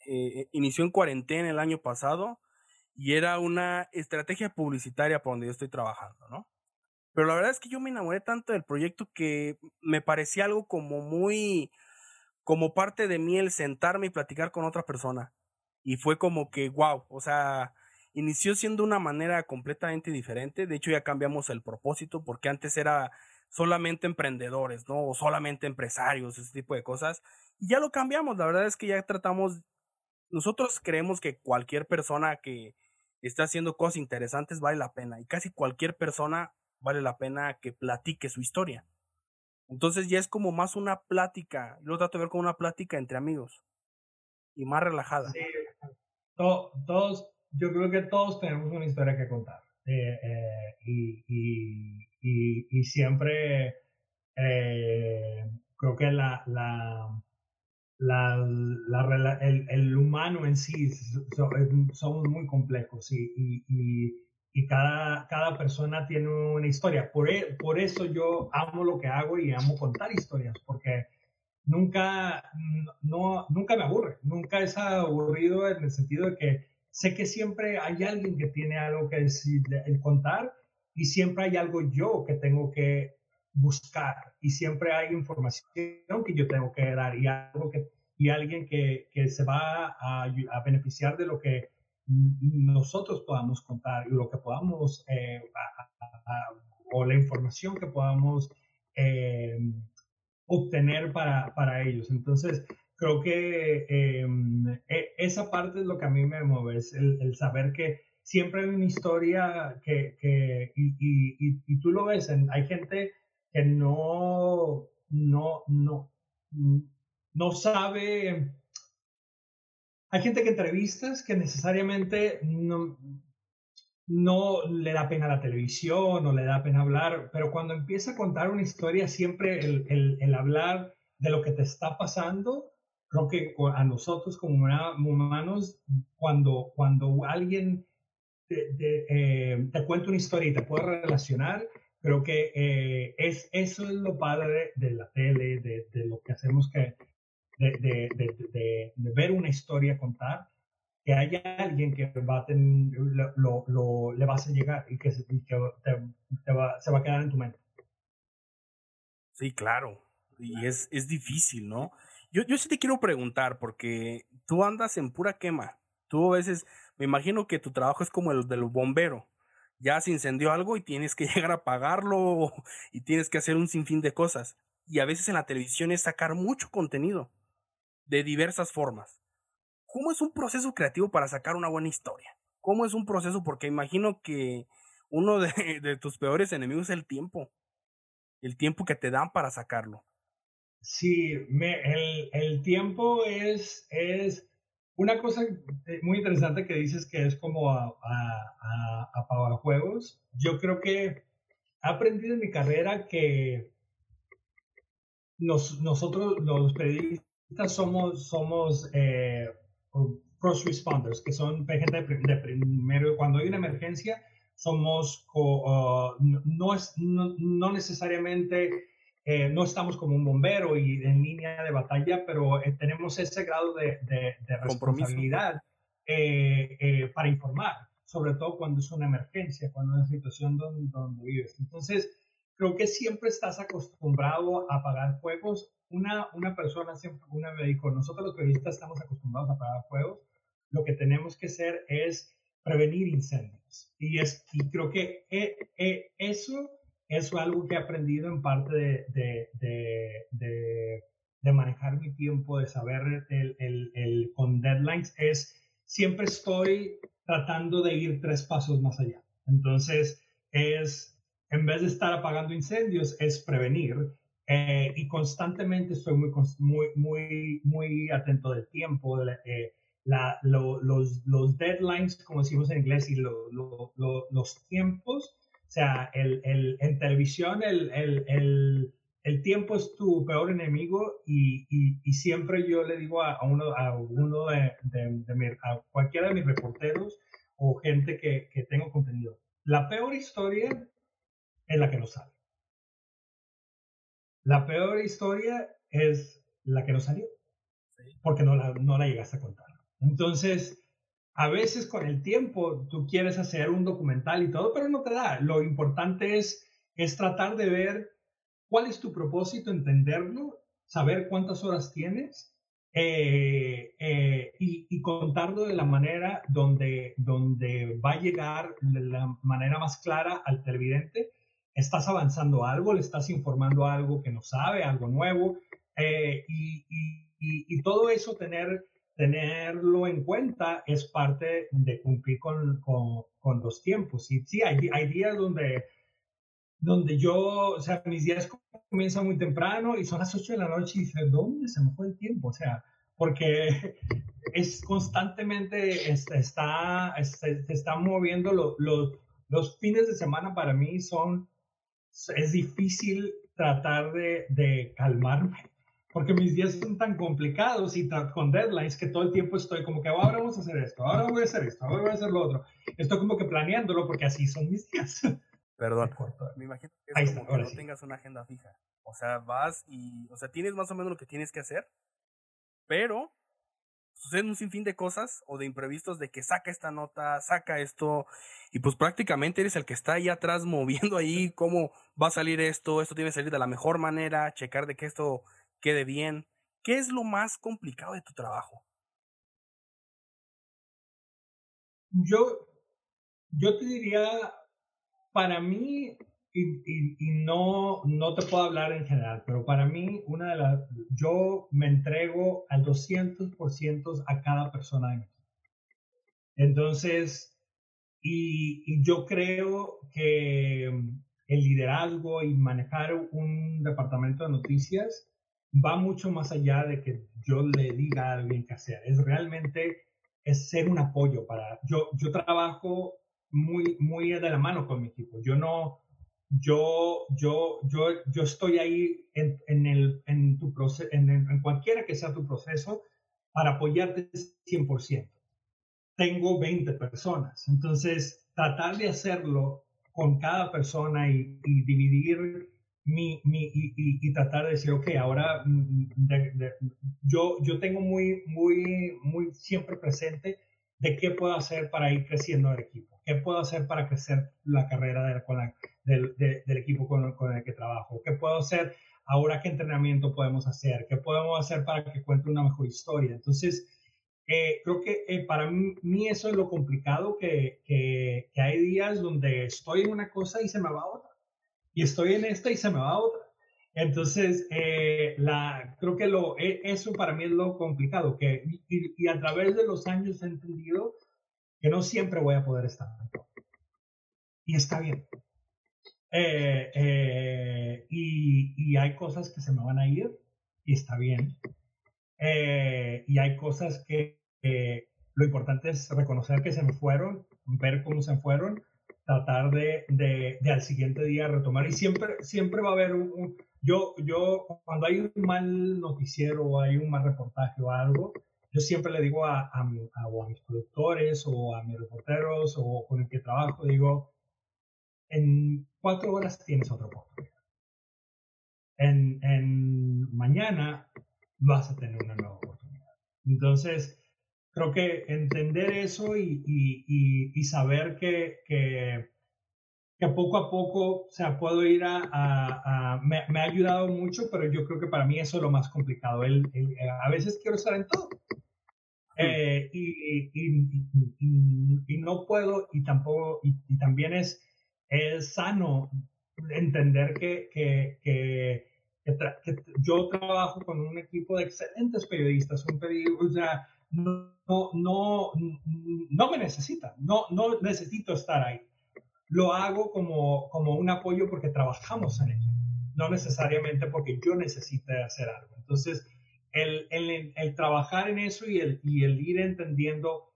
B: eh, inició en cuarentena el año pasado y era una estrategia publicitaria por donde yo estoy trabajando, ¿no? Pero la verdad es que yo me enamoré tanto del proyecto que me parecía algo como muy, como parte de mí el sentarme y platicar con otra persona. Y fue como que, wow, o sea, inició siendo una manera completamente diferente. De hecho, ya cambiamos el propósito porque antes era solamente emprendedores, ¿no? O solamente empresarios, ese tipo de cosas. Y ya lo cambiamos, la verdad es que ya tratamos, nosotros creemos que cualquier persona que está haciendo cosas interesantes vale la pena y casi cualquier persona vale la pena que platique su historia. Entonces ya es como más una plática, lo trato de ver como una plática entre amigos y más relajada.
A: Sí, todos, yo creo que todos tenemos una historia que contar. Eh, eh, y, y, siempre eh, creo que la, la, la, el, el, humano en sí somos muy complejos y, y, cada, cada persona tiene una historia. Por, e, por eso yo amo lo que hago y amo contar historias, porque nunca, no, nunca me aburre, nunca es aburrido en el sentido de que sé que siempre hay alguien que tiene algo que decir, contar y siempre hay algo yo que tengo que buscar y siempre hay información que yo tengo que dar y, algo que, y alguien que, que se va a, a, beneficiar de lo que nosotros podamos contar y lo que podamos eh, o la información que podamos eh, obtener para, para ellos. Entonces, creo que em, e, esa parte es lo que a mí me mueve, es el, saber que siempre hay una historia que, que y, y, y, tú lo ves, hay gente que no, no, no, no sabe, hay gente que entrevistas que necesariamente no, no le da pena la televisión, no le da pena hablar, pero cuando empieza a contar una historia, siempre el, el, el hablar de lo que te está pasando creo que a nosotros como humanos, cuando, cuando alguien te, eh, te, cuenta una historia y te puede relacionar, creo que eh, es, eso es lo padre de la tele, de, de lo que hacemos que, de, de, ver una historia contar, que haya alguien que va a tener, lo, lo, le vas a llegar y que, te, va, se va a quedar en tu mente.
B: Sí, claro. Y es, es difícil, ¿no? Yo, yo sí te quiero preguntar, porque tú andas en pura quema. Tú a veces, me imagino que tu trabajo es como el del bombero. Ya se incendió algo y tienes que llegar a apagarlo y tienes que hacer un sinfín de cosas. Y a veces en la televisión es sacar mucho contenido de diversas formas. ¿Cómo es un proceso creativo para sacar una buena historia? ¿Cómo es un proceso? Porque imagino que uno de, de tus peores enemigos es el tiempo. El tiempo que te dan para sacarlo.
A: Sí, me, el, el, tiempo es, es una cosa muy interesante que dices que es como a, a, a, juegos. Yo creo que he aprendido en mi carrera que nos, nosotros los periodistas somos, somos eh, cross responders, que son gente de, primero, cuando hay una emergencia, somos, uh, no, es, no, no necesariamente eh, no estamos como un bombero y en línea de batalla, pero eh, tenemos ese grado de, responsabilidad eh, para informar, sobre todo cuando es una emergencia, cuando es una situación donde, donde, vives. Entonces, creo que siempre estás acostumbrado a apagar fuegos. Una, una persona siempre, una me dijo, nosotros los periodistas estamos acostumbrados a apagar fuegos, lo que tenemos que hacer es prevenir incendios. Y, es, y creo que eso eso es algo que he aprendido en parte de, de, de, manejar mi tiempo, de saber el, el, con deadlines, es siempre estoy tratando de ir tres pasos más allá. Entonces, es, en vez de estar apagando incendios, es prevenir. Eh, y constantemente estoy muy, muy, muy, muy atento del tiempo, de eh, la, los, los deadlines, como decimos en inglés, y los tiempos o sea, el, el, en televisión el, el, tiempo es tu peor enemigo y, y, siempre yo le digo a, uno, a, uno de, de, a cualquiera de mis reporteros o gente que, que tengo contenido, la peor historia es la que no sale. La peor historia es la que no salió, porque no la, no la llegaste a contar. Entonces, a veces con el tiempo tú quieres hacer un documental y todo, pero no te da. Lo importante es, es tratar de ver cuál es tu propósito, entenderlo, saber cuántas horas tienes eh, eh, y, contarlo de la manera donde, donde va a llegar de la manera más clara al televidente estás avanzando algo, le estás informando algo que no sabe, algo nuevo, eh, y, y, todo eso tener, tenerlo en cuenta es parte de cumplir con, con, con los tiempos. Y sí, hay, días donde donde yo, o sea, mis días comienzan muy temprano y son las 8 de la noche y dice, ¿dónde se me fue el tiempo? O sea, porque es constantemente, está, se, están moviendo los, los fines de semana para mí son, es difícil tratar de, de calmarme porque mis días son tan complicados y con deadlines que todo el tiempo estoy como que ahora vamos a hacer esto, ahora voy a hacer esto, ahora voy a hacer lo otro. Estoy como que planeándolo porque así son mis días.
B: Perdón. Me imagino que es como que no tengas una agenda fija. O sea, vas y, o sea, tienes más o menos lo que tienes que hacer, pero suceden un sinfín de cosas o de imprevistos de que saca esta nota, saca esto, y pues prácticamente eres el que está ahí atrás moviendo ahí cómo va a salir esto, esto tiene que salir de la mejor manera, checar de que esto quede bien. ¿Qué es lo más complicado de tu trabajo?
A: Yo, yo te diría para mí, y, no, no te puedo hablar en general, pero para mí, una de las, yo me entrego al 200% a cada persona. Entonces, y, yo creo que el liderazgo y manejar un departamento de noticias va mucho más allá de que yo le diga a alguien qué hacer. Es realmente, es ser un apoyo para, yo, yo trabajo muy, muy de la mano con mi equipo. Yo no, yo, yo, yo, yo estoy ahí en, en, el, en tu proceso, en, en, cualquiera que sea tu proceso, para apoyarte 100%. Tengo 20 personas, entonces tratar de hacerlo con cada persona y, dividir mi, mi y, y, tratar de decir, ok, ahora mm, yo, yo tengo muy, muy, muy siempre presente de qué puedo hacer para ir creciendo el equipo. ¿Qué puedo hacer para crecer la carrera del, del, equipo con, con, el que trabajo? ¿Qué puedo hacer ahora? ¿Qué entrenamiento podemos hacer? ¿Qué podemos hacer para que cuente una mejor historia? Entonces, eh, creo que eh, para mí, eso es lo complicado, que, que, que, hay días donde estoy en una cosa y se me va otra. Y estoy en esta y se me va otra. Entonces, eh, la, creo que lo, eso para mí es lo complicado, que, y, y, a través de los años he entendido que no siempre voy a poder estar Y está bien. Eh, eh, y, hay cosas que se me van a ir y está bien. Eh, y hay cosas que lo importante es reconocer que se me fueron, ver cómo se fueron, tratar de, de, al siguiente día retomar. Y siempre, siempre va a haber un, yo, yo, cuando hay un mal noticiero o hay un mal reportaje o algo, yo siempre le digo a, a, mis productores o a mis reporteros o con el que trabajo, digo, en cuatro horas tienes otra oportunidad. En, en mañana vas a tener una nueva oportunidad. Entonces, creo que entender eso y, y, y, saber que, que, que, poco a poco, o sea, puedo ir a... a, me, me, ha ayudado mucho, pero yo creo que para mí eso es lo más complicado. El, a veces quiero estar en todo. Eh, y, y, no puedo, y tampoco, y, también es, es sano entender que, que, que, yo trabajo con un equipo de excelentes periodistas, un o sea, no, no, no me necesita, no, no necesito estar ahí. Lo hago como, como un apoyo porque trabajamos en ello, no necesariamente porque yo necesite hacer algo. Entonces, el, el, el, trabajar en eso y el, y el ir entendiendo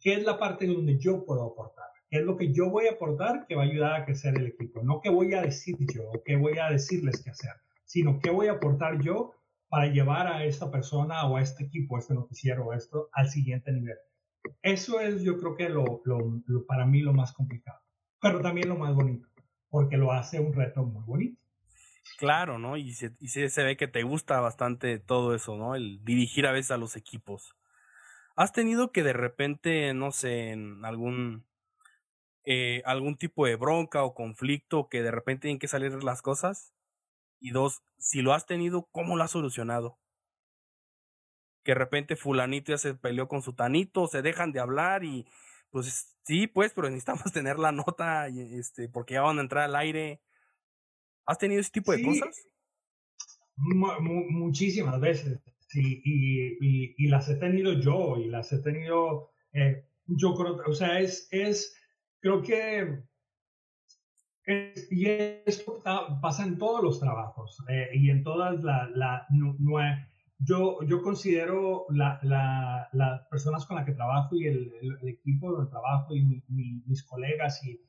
A: qué es la parte donde yo puedo aportar, qué es lo que yo voy a aportar que va a ayudar a crecer el equipo. No qué voy a decir yo o qué voy a decirles qué hacer, sino qué voy a aportar yo para llevar a esta persona o a este equipo, a este noticiero o esto al siguiente nivel. Eso es yo creo que lo, para mí lo más complicado, pero también lo más bonito, porque lo hace un reto muy bonito.
B: Claro, ¿no? Y se, se, ve que te gusta bastante todo eso, ¿no? El dirigir a veces a los equipos. ¿Has tenido que de repente, no sé, algún eh, algún tipo de bronca o conflicto que de repente tienen que salir las cosas? Y dos, si lo has tenido, ¿cómo lo has solucionado? Que de repente fulanito ya se peleó con su tanito, se dejan de hablar y pues sí, pues, pero necesitamos tener la nota, este, porque ya van a entrar al aire ¿Has tenido ese tipo de cosas?
A: muchísimas veces, sí, y, y, las he tenido yo, y las he tenido, eh, yo creo, o sea, es, es creo que, y esto pasa en todos los trabajos, eh, y en todas las, la, yo, yo considero las la, la personas con las que trabajo y el, el, equipo de trabajo y mis colegas y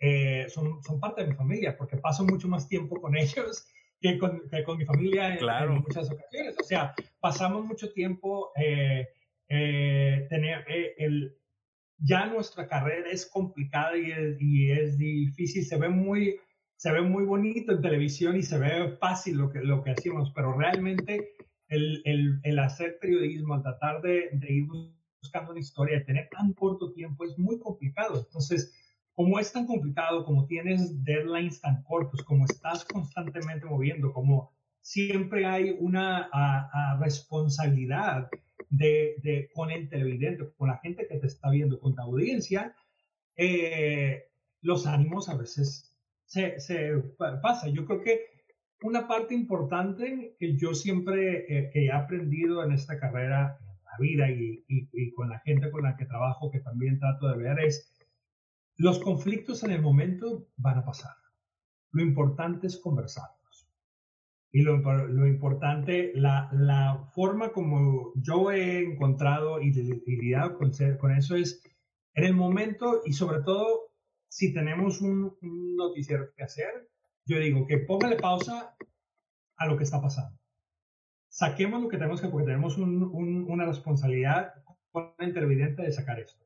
A: eh, son, son parte de mi familia, porque paso mucho más tiempo con ellos que con, que con mi familia en, muchas ocasiones. O sea, pasamos mucho tiempo, eh, eh, tener, el, ya nuestra carrera es complicada y es, y es, difícil, se ve muy... Se ve muy bonito en televisión y se ve fácil lo que, lo que hacemos, pero realmente el, el, el hacer periodismo, el tratar de, de ir buscando una historia, de tener tan corto tiempo, es muy complicado. Entonces, como es tan complicado, como tienes deadlines tan cortos, como estás constantemente moviendo, como siempre hay una responsabilidad de, con el televidente, con la gente que te está viendo, con tu audiencia, eh, los ánimos a veces se, se pasa. Yo creo que una parte importante que yo siempre eh, he aprendido en esta carrera, en la vida y, y con la gente con la que trabajo, que también trato de ver, es los conflictos en el momento van a pasar. Lo importante es conversarlos. Y lo, importante, la, la, forma como yo he encontrado y, lidiado con, con, eso es en el momento y sobre todo si tenemos un, noticiero que hacer, yo digo que póngale pausa a lo que está pasando. Saquemos lo que tenemos que, porque tenemos una responsabilidad con el intervidente de sacar esto.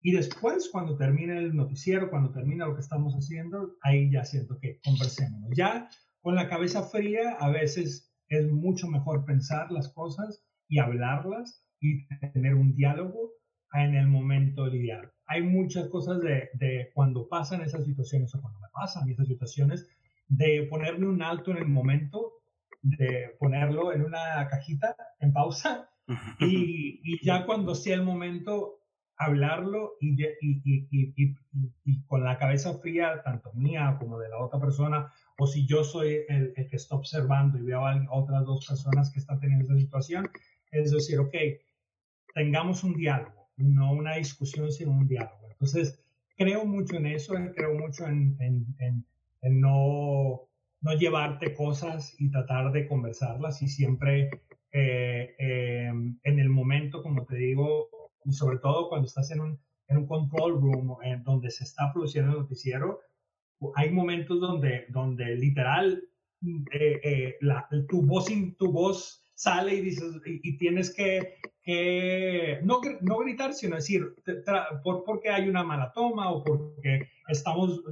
A: Y después, cuando termine el noticiero, cuando termine lo que estamos haciendo, ahí ya siento que conversemos. Ya con la cabeza fría, a veces es mucho mejor pensar las cosas y hablarlas y tener un diálogo en el momento lidiar. Hay muchas cosas de, de, cuando pasan esas situaciones o cuando me pasan esas situaciones, de ponerme un alto en el momento, de ponerlo en una cajita en pausa y, y ya cuando sea el momento hablarlo y, y, con la cabeza fría, tanto mía como de la otra persona, o si yo soy el, que está observando y veo a otras dos personas que están teniendo esa situación, es decir, ok, tengamos un diálogo, no una discusión, sino un diálogo. Entonces, creo mucho en eso, creo mucho en, en, en, no, no llevarte cosas y tratar de conversarlas y siempre eh, eh, en el momento, como te digo, y sobre todo cuando estás en un, en un control room en donde se está produciendo el noticiero, hay momentos donde, donde literal eh, eh, la, tu, voz, tu voz sale y dices, y, tienes que, que, no, no gritar, sino decir, por, porque hay una mala toma o porque estamos,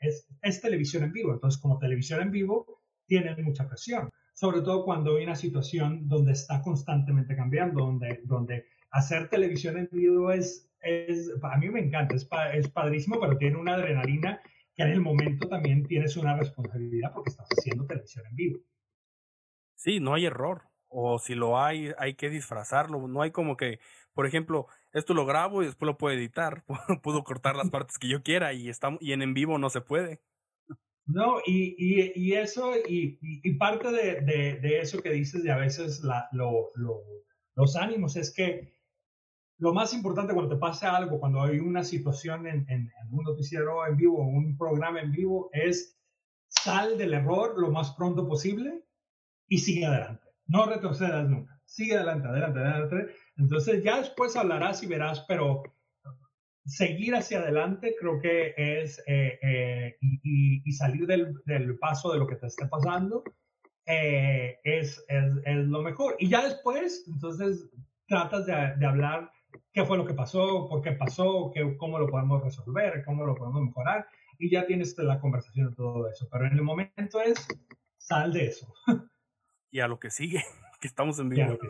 A: es, es, televisión en vivo. Entonces, como televisión en vivo, tiene mucha presión. Sobre todo cuando hay una situación donde está constantemente cambiando, donde, donde hacer televisión en vivo es, es a mí me encanta, es, es padrísimo, pero tiene una adrenalina que en el momento también tienes una responsabilidad porque estás haciendo televisión en vivo.
B: Sí, no hay error. O si lo hay, hay que disfrazarlo. No hay como que, por ejemplo, esto lo grabo y después lo puedo editar. Puedo cortar las partes que yo quiera y, está, y en en vivo no se puede.
A: No, y, y, y eso, y, y parte de, de, de, eso que dices de a veces la, lo, lo, los ánimos es que lo más importante cuando te pasa algo, cuando hay una situación en, en, un noticiero en vivo, un programa en vivo, es sal del error lo más pronto posible y sigue adelante. No retrocedas nunca. Sigue adelante, adelante, adelante. Entonces ya después hablarás y verás, pero seguir hacia adelante creo que es eh, eh, y, salir del, del, paso de lo que te esté pasando eh, es, es, es, lo mejor. Y ya después, entonces tratas de, de hablar qué fue lo que pasó, por qué pasó, qué, cómo lo podemos resolver, cómo lo podemos mejorar, y ya tienes la conversación de todo eso. Pero en el momento es, sal de eso.
B: Y a lo que sigue, que estamos en vivo.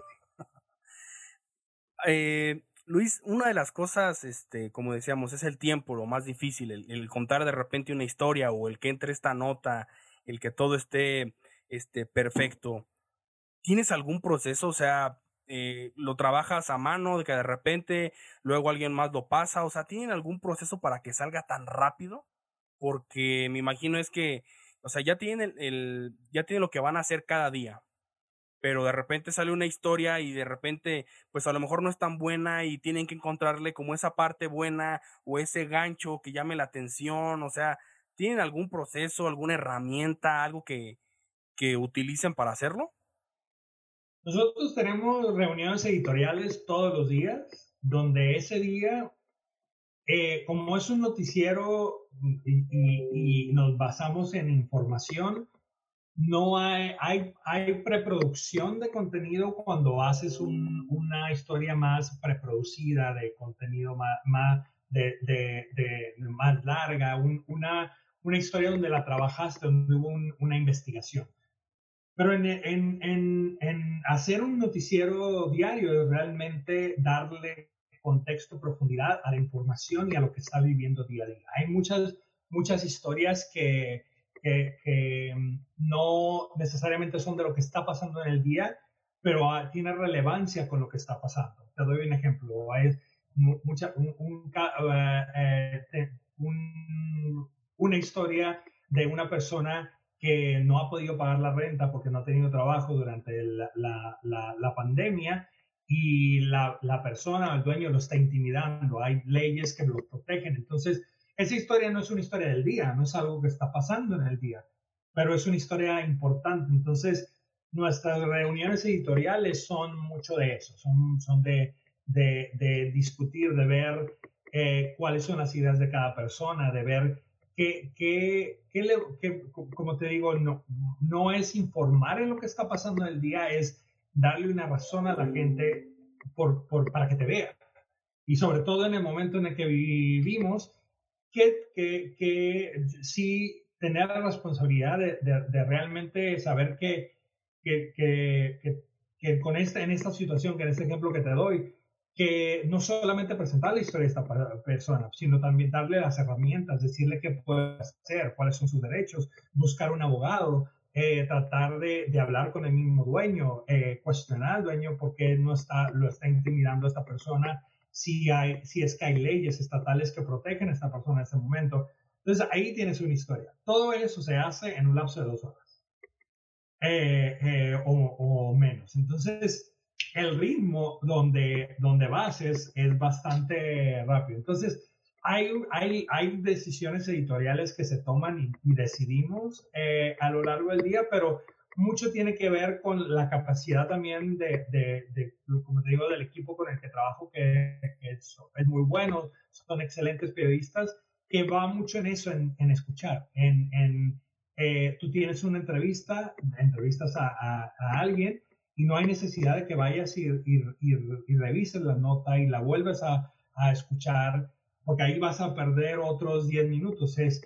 B: Eh, Luis, una de las cosas, este, como decíamos, es el tiempo, lo más difícil, el, el, contar de repente una historia o el que entre esta nota, el que todo esté, este, perfecto. ¿Tienes algún proceso? O sea, eh, lo trabajas a mano, de que de repente luego alguien más lo pasa, o sea, ¿tienen algún proceso para que salga tan rápido? Porque me imagino es que O sea, ya tienen el, ya tienen lo que van a hacer cada día. Pero de repente sale una historia y de repente, pues a lo mejor no es tan buena y tienen que encontrarle como esa parte buena o ese gancho que llame la atención. O sea, ¿tienen algún proceso, alguna herramienta, algo que, que utilicen para hacerlo?
A: Nosotros tenemos reuniones editoriales todos los días, donde ese día, eh, como es un noticiero y, nos basamos en información, no hay, hay, hay preproducción de contenido cuando haces una historia más preproducida, de contenido más, más, de, más larga, una, una historia donde la trabajaste, donde hubo una investigación. Pero en, en, en, hacer un noticiero diario es realmente darle contexto, profundidad a la información y a lo que está viviendo día a día. Hay muchas, muchas historias que, que, mm, no necesariamente son de lo que está pasando en el día, pero ah, tiene relevancia con lo que está pasando. Te doy un ejemplo. Hay mucha, un, eh, eh, un, una historia de una persona que no ha podido pagar la renta porque no ha tenido trabajo durante la, la, pandemia y la, persona, el dueño lo está intimidando. Hay leyes que lo protegen. Entonces, esa historia no es una historia del día, no es algo que está pasando en el día, pero es una historia importante. Entonces, nuestras reuniones editoriales son mucho de eso, son, son de, de, de discutir, de ver eh, cuáles son las ideas de cada persona, de ver que, que, que, como te digo, no, no es informar en lo que está pasando en el día, es darle una razón a la gente por, por, para que te vea. Y sobre todo en el momento en el que vivimos, que, que, que sí tener la responsabilidad de, de, realmente saber que, que, que, que, con esta, en esta situación, que en este ejemplo que te doy, que no solamente presentar la historia de esta persona, sino también darle las herramientas, decirle qué puede hacer, cuáles son sus derechos, buscar un abogado, eh, tratar de, de, hablar con el mismo dueño, eh, cuestionar al dueño por qué no está, lo está intimidando a esta persona, si, hay, si es que hay leyes estatales que protegen a esta persona en ese momento. Entonces ahí tienes una historia. Todo eso se hace en un lapso de dos horas eh, o, o menos. Entonces, el ritmo donde, donde vas es, bastante rápido. Entonces, hay, hay, hay decisiones editoriales que se toman y, decidimos eh, a lo largo del día, pero mucho tiene que ver con la capacidad también de, de, como te digo, del equipo con el que trabajo, que, es, muy bueno, son excelentes periodistas, que va mucho en eso, en, escuchar, en, en eh, tú tienes una entrevista, entrevistas a, a alguien y no hay necesidad de que vayas y, y, revises la nota y la vuelves a, a, escuchar, porque ahí vas a perder otros 10 minutos. Es,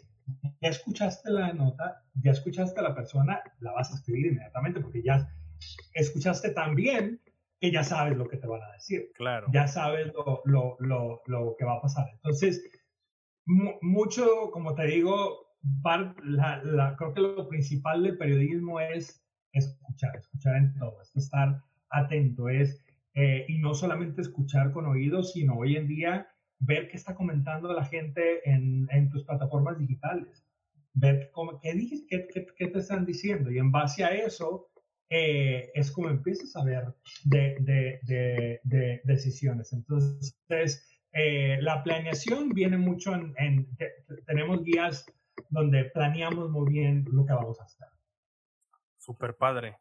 A: ya escuchaste la nota, ya escuchaste a la persona, la vas a escribir inmediatamente, porque ya escuchaste tan bien que ya sabes lo que te van a decir.
B: Claro.
A: Ya sabes lo, lo, lo, lo que va a pasar. Entonces, mucho, como te digo, la, la, creo que lo principal del periodismo es escuchar, escuchar en todo, es estar atento, es, eh, y no solamente escuchar con oídos, sino hoy en día ver qué está comentando la gente en, en tus plataformas digitales, ver cómo, qué, qué, qué, te están diciendo, y en base a eso eh, es como empiezas a ver de, de, de, de decisiones. Entonces, eh, la planeación viene mucho en, tenemos guías donde planeamos muy bien lo que vamos a hacer
B: super padre.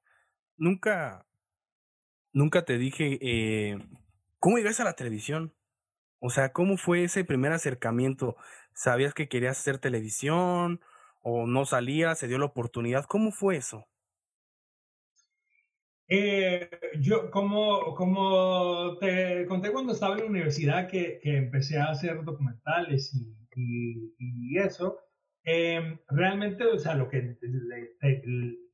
B: Nunca, nunca te dije, eh, ¿cómo llegaste a la televisión? O sea, ¿cómo fue ese primer acercamiento? ¿Sabías que querías hacer televisión o no salías, se dio la oportunidad? ¿Cómo fue eso?
A: Eh, yo, como, como te conté cuando estaba en la universidad que, que empecé a hacer documentales y, eso, eh, realmente, o sea, lo que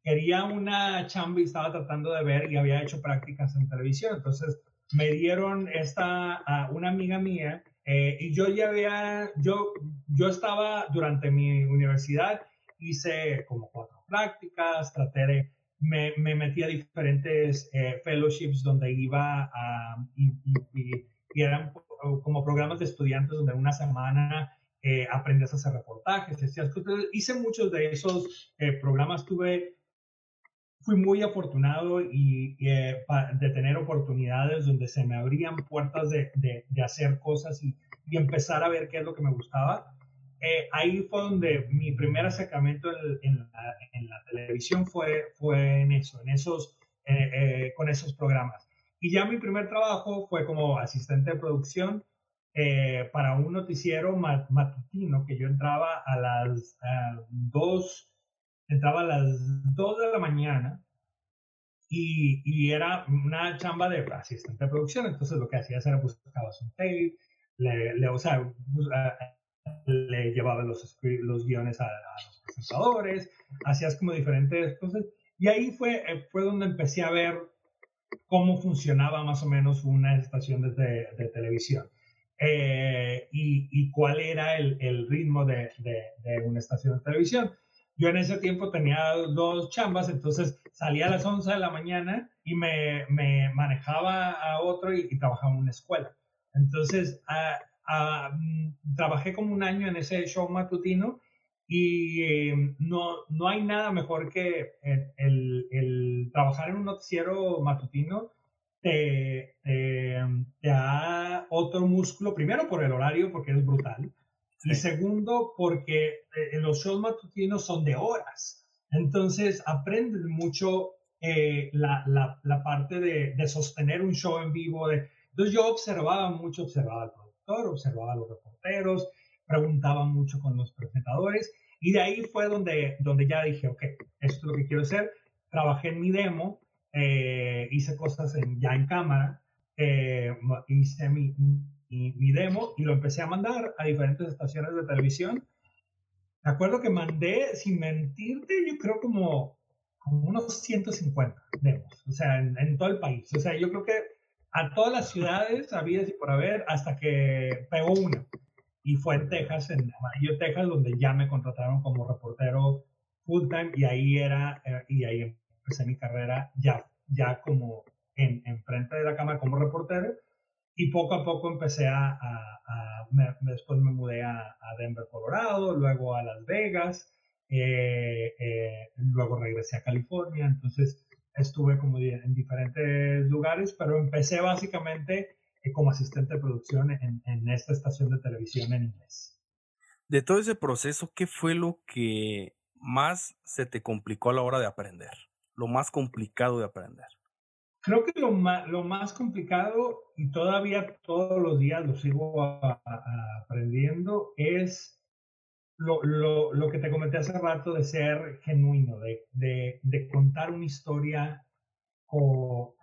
A: quería una chamba y estaba tratando de ver y había hecho prácticas en televisión. Entonces me dieron esta a una amiga mía eh, y yo ya había, yo, yo estaba durante mi universidad, hice como cuatro prácticas, traté de, me, me metí a diferentes eh, fellowships donde iba a, y, y, eran como programas de estudiantes donde una semana eh, aprendías a hacer reportajes, hice muchos de esos eh, programas, tuve, fui muy afortunado y, eh, de tener oportunidades donde se me abrían puertas de, de, hacer cosas y, y, empezar a ver qué es lo que me gustaba. ahí fue donde mi primer acercamiento en, la, en la, televisión fue, fue en eso, en esos, con esos programas. Y ya mi primer trabajo fue como asistente de producción eh, para un noticiero matutino que yo entraba a las 2, entraba a las 2 de la mañana y, y, era una chamba de asistente de producción. Entonces lo que hacías era buscar un tape, le, le, o sea, le llevaba los, los guiones a, a, los presentadores, hacías como diferentes cosas. Y ahí fue, eh, fue donde empecé a ver cómo funcionaba más o menos una estación de, de televisión. Eh, y, y, cuál era el, el ritmo de, de, una estación de televisión. Yo en ese tiempo tenía dos chambas, entonces salía a las 11 de la mañana y me, me manejaba a otro y, trabajaba en una escuela. Entonces, mm, trabajé como un año en ese show matutino y eh, no, no hay nada mejor que el, el, trabajar en un noticiero matutino te, da otro músculo, primero por el horario, porque es brutal, y segundo porque eh, los shows matutinos son de horas. Entonces aprendes mucho eh, la, la, la, parte de, de, sostener un show en vivo. De, entonces yo observaba mucho, observaba al productor, observaba a los reporteros, preguntaba mucho con los presentadores y de ahí fue donde, donde ya dije, ok, esto es lo que quiero hacer. Trabajé en mi demo, eh, hice cosas en, ya en cámara, eh, hice mi, mi, demo y lo empecé a mandar a diferentes estaciones de televisión. Me acuerdo que mandé, sin mentirte, yo creo como, como unos 150 demos, o sea, en, todo el país. O sea, yo creo que a todas las ciudades había y por haber hasta que pegó una. Y fue en Texas, en Amarillo, Texas, donde ya me contrataron como reportero full time y ahí era, eh, y ahí empecé mi carrera ya, ya como en, en frente de la cámara como reportero y poco a poco empecé a, a, después me mudé a, a, Denver, Colorado, luego a Las Vegas, eh, eh, luego regresé a California, entonces estuve como en diferentes lugares, pero empecé básicamente eh, como asistente de producción en, en esta estación de televisión en inglés.
B: De todo ese proceso, ¿qué fue lo que más se te complicó a la hora de aprender? lo más complicado de aprender?
A: Creo que lo más, lo más complicado, y todavía todos los días lo sigo aprendiendo, es lo, lo, lo, que te comenté hace rato de ser genuino, de, de, de contar una historia como,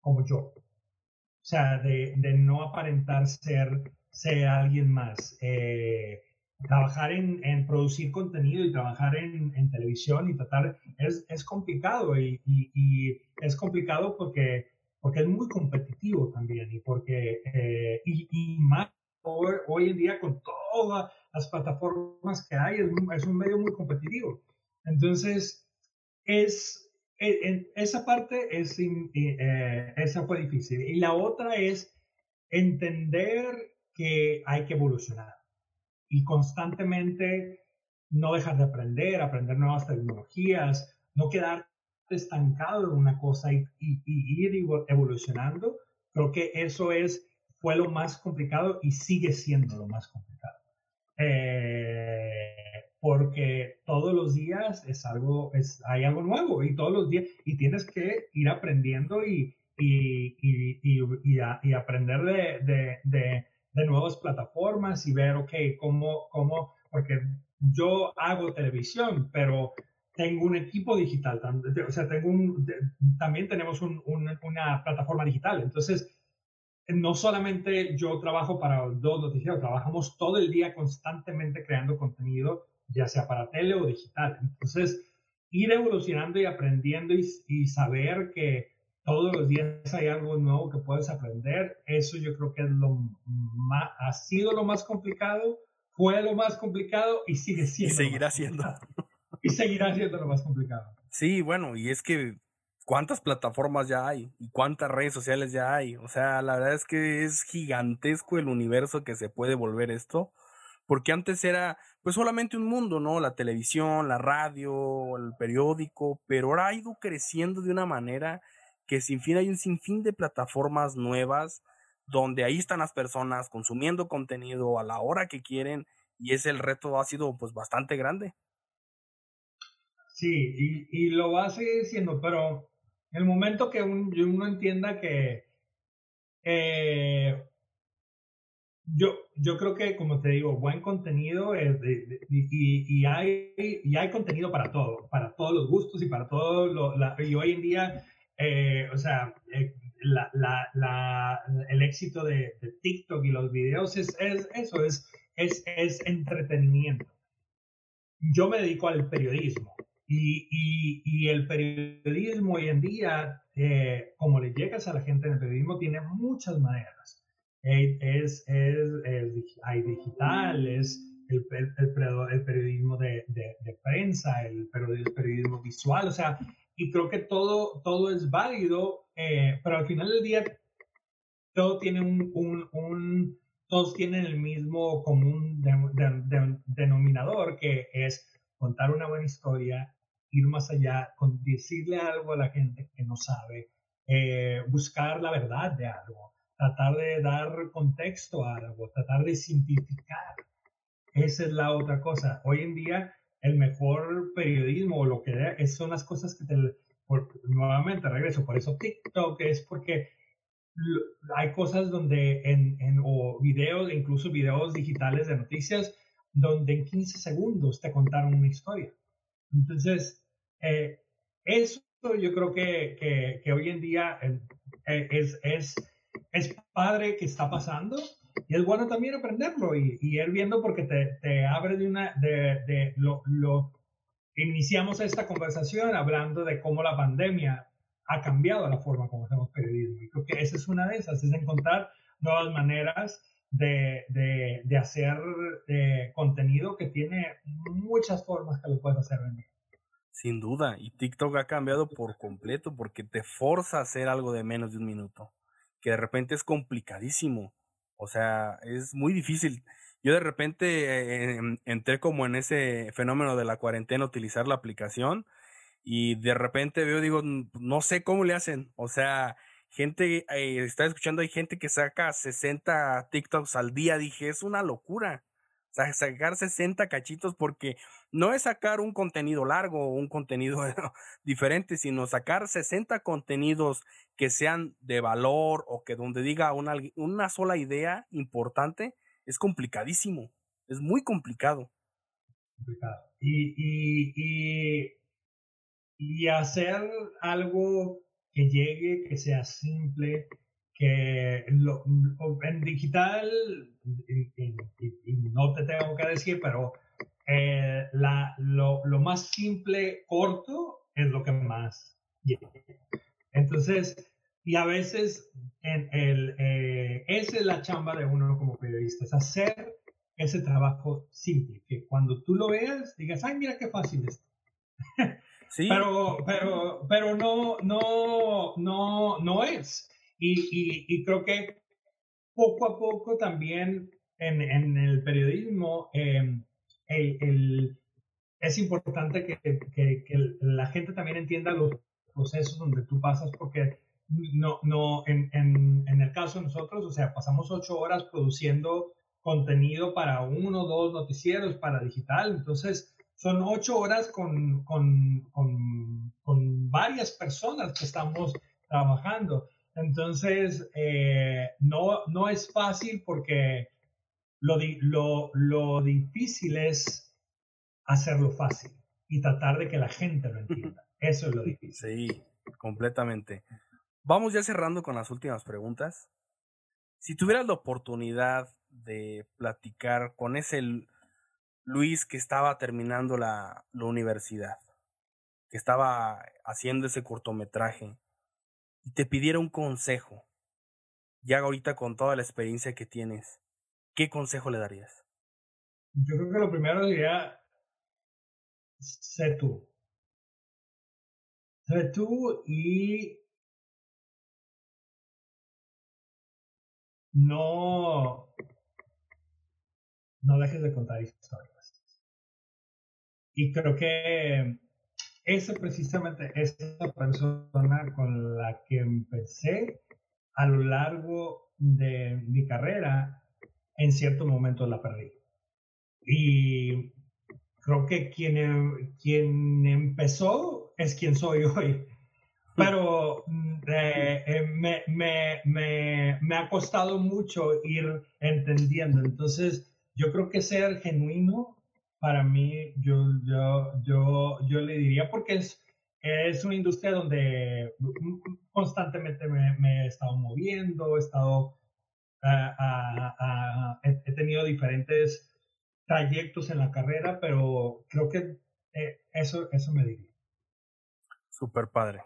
A: como, yo. O sea, de, de no aparentar ser, ser alguien más. Eh, trabajar en, en, producir contenido y trabajar en, en televisión y tratar es, es complicado y, es complicado porque, porque es muy competitivo también y porque eh, y, y, más hoy, hoy, en día con todas las plataformas que hay es, es un medio muy competitivo. Entonces es en, esa parte es eh, esa fue difícil. Y la otra es entender que hay que evolucionar y constantemente no dejar de aprender, aprender nuevas tecnologías, no quedar estancado en una cosa y, ir evolucionando. Creo que eso es, fue lo más complicado y sigue siendo lo más complicado. Eh, porque todos los días es algo, es, hay algo nuevo y todos los días, y tienes que ir aprendiendo y, y, y aprender de, de de nuevas plataformas y ver, ok, cómo, cómo, porque yo hago televisión, pero tengo un equipo digital, o sea, tengo un, también tenemos un, una plataforma digital. Entonces, no solamente yo trabajo para dos noticieros, trabajamos todo el día constantemente creando contenido, ya sea para tele o digital. Entonces, ir evolucionando y aprendiendo y, y saber que todos los días hay algo nuevo que puedes aprender. Eso yo creo que es lo más, ha sido lo más complicado, fue lo más complicado y sigue siendo.
B: Y seguirá siendo.
A: Y seguirá siendo lo más complicado.
B: Sí, bueno, y es que cuántas plataformas ya hay y cuántas redes sociales ya hay. O sea, la verdad es que es gigantesco el universo que se puede volver esto. Porque antes era pues solamente un mundo, ¿no? La televisión, la radio, el periódico, pero ahora ha ido creciendo de una manera que sin fin hay un sinfín de plataformas nuevas donde ahí están las personas consumiendo contenido a la hora que quieren y ese el reto ha sido pues bastante grande.
A: Sí, y, y lo va a seguir siendo, pero el momento que uno entienda que eh, yo, yo creo que, como te digo, buen contenido es y, y, hay, y hay contenido para todo, para todos los gustos y para todo lo, y hoy en día, eh, o sea, eh, la, la, el éxito de, de, TikTok y los videos es, es eso, es, es, es entretenimiento. Yo me dedico al periodismo y, y, y, el periodismo hoy en día, eh, como le llegas a la gente en el periodismo, tiene muchas maneras. Es, es, hay digital, es el, el, periodismo de, de, prensa, el, periodismo visual, o sea, y creo que todo, todo es válido, eh, pero al final del día todo tiene un, un, un todos tienen el mismo común denominador, que es contar una buena historia, ir más allá, con decirle algo a la gente que no sabe, eh, buscar la verdad de algo, tratar de dar contexto a algo, tratar de simplificar. Esa es la otra cosa. Hoy en día el mejor periodismo o lo que es, son las cosas que te... nuevamente regreso, por eso TikTok es porque hay cosas donde en, en o videos, incluso videos digitales de noticias, donde en 15 segundos te contaron una historia. Entonces, eh, eso yo creo que, que, hoy en día eh, es, es, es padre que está pasando y es bueno también aprenderlo y, y ir viendo porque te, te abre de una, de, de lo, lo, iniciamos esta conversación hablando de cómo la pandemia ha cambiado la forma como hacemos periodismo. Y creo que esa es una de esas, es encontrar nuevas maneras de, de, de hacer eh, contenido que tiene muchas formas que lo puedes hacer en
B: sin duda, y TikTok ha cambiado por completo porque te forza a hacer algo de menos de un minuto, que de repente es complicadísimo, o sea, es muy difícil. Yo de repente eh, entré como en ese fenómeno de la cuarentena, utilizar la aplicación, y de repente veo, digo, no sé cómo le hacen, o sea, gente, eh, está escuchando, hay gente que saca 60 TikToks al día, dije, es una locura sacar 60 cachitos porque no es sacar un contenido largo o un contenido diferente, sino sacar 60 contenidos que sean de valor o que donde diga una, una sola idea importante, es complicadísimo, es muy complicado.
A: Y, y, y, y hacer algo que llegue, que sea simple, que lo, en digital, y, no te tengo que decir, pero eh, la, lo, lo, más simple, corto, es lo que más Entonces, y a veces en el, eh, esa es la chamba de uno como periodista, es hacer ese trabajo simple, que cuando tú lo veas, digas, ay, mira qué fácil es. Sí. pero, pero, pero no, no, no, no es. Y, y, creo que poco a poco también en, en el periodismo em, el, es importante que, que, que, la gente también entienda los procesos donde tú pasas porque no, no en, en, en, el caso de nosotros, o sea, pasamos ocho horas produciendo contenido para uno o dos noticieros, para digital, entonces son ocho horas con, con, con, con varias personas que estamos trabajando. Entonces, eh, no, no es fácil porque lo, lo, lo difícil es hacerlo fácil y tratar de que la gente lo entienda. Eso es lo difícil.
B: Sí, completamente. Vamos ya cerrando con las últimas preguntas. Si tuvieras la oportunidad de platicar con ese Luis que estaba terminando la, la universidad, que estaba haciendo ese cortometraje, y te pidiera un consejo, ya ahorita con toda la experiencia que tienes, ¿qué consejo le darías?
A: Yo creo que lo primero sería, sé tú. Sé tú y no, no dejes de contar historias. Y creo que esa precisamente es la persona con la que empecé a lo largo de mi carrera, en cierto momento la perdí. Y creo que quien, quien empezó es quien soy hoy. Pero mm, eh, eh, me, me, me, me, ha costado mucho ir entendiendo. Entonces, yo creo que ser genuino, para mí, yo, yo, yo, yo le diría, porque es, es una industria donde constantemente me, he estado moviendo, he estado, he tenido diferentes trayectos en la carrera, pero creo que eh, eso, eso me diría.
B: Super padre.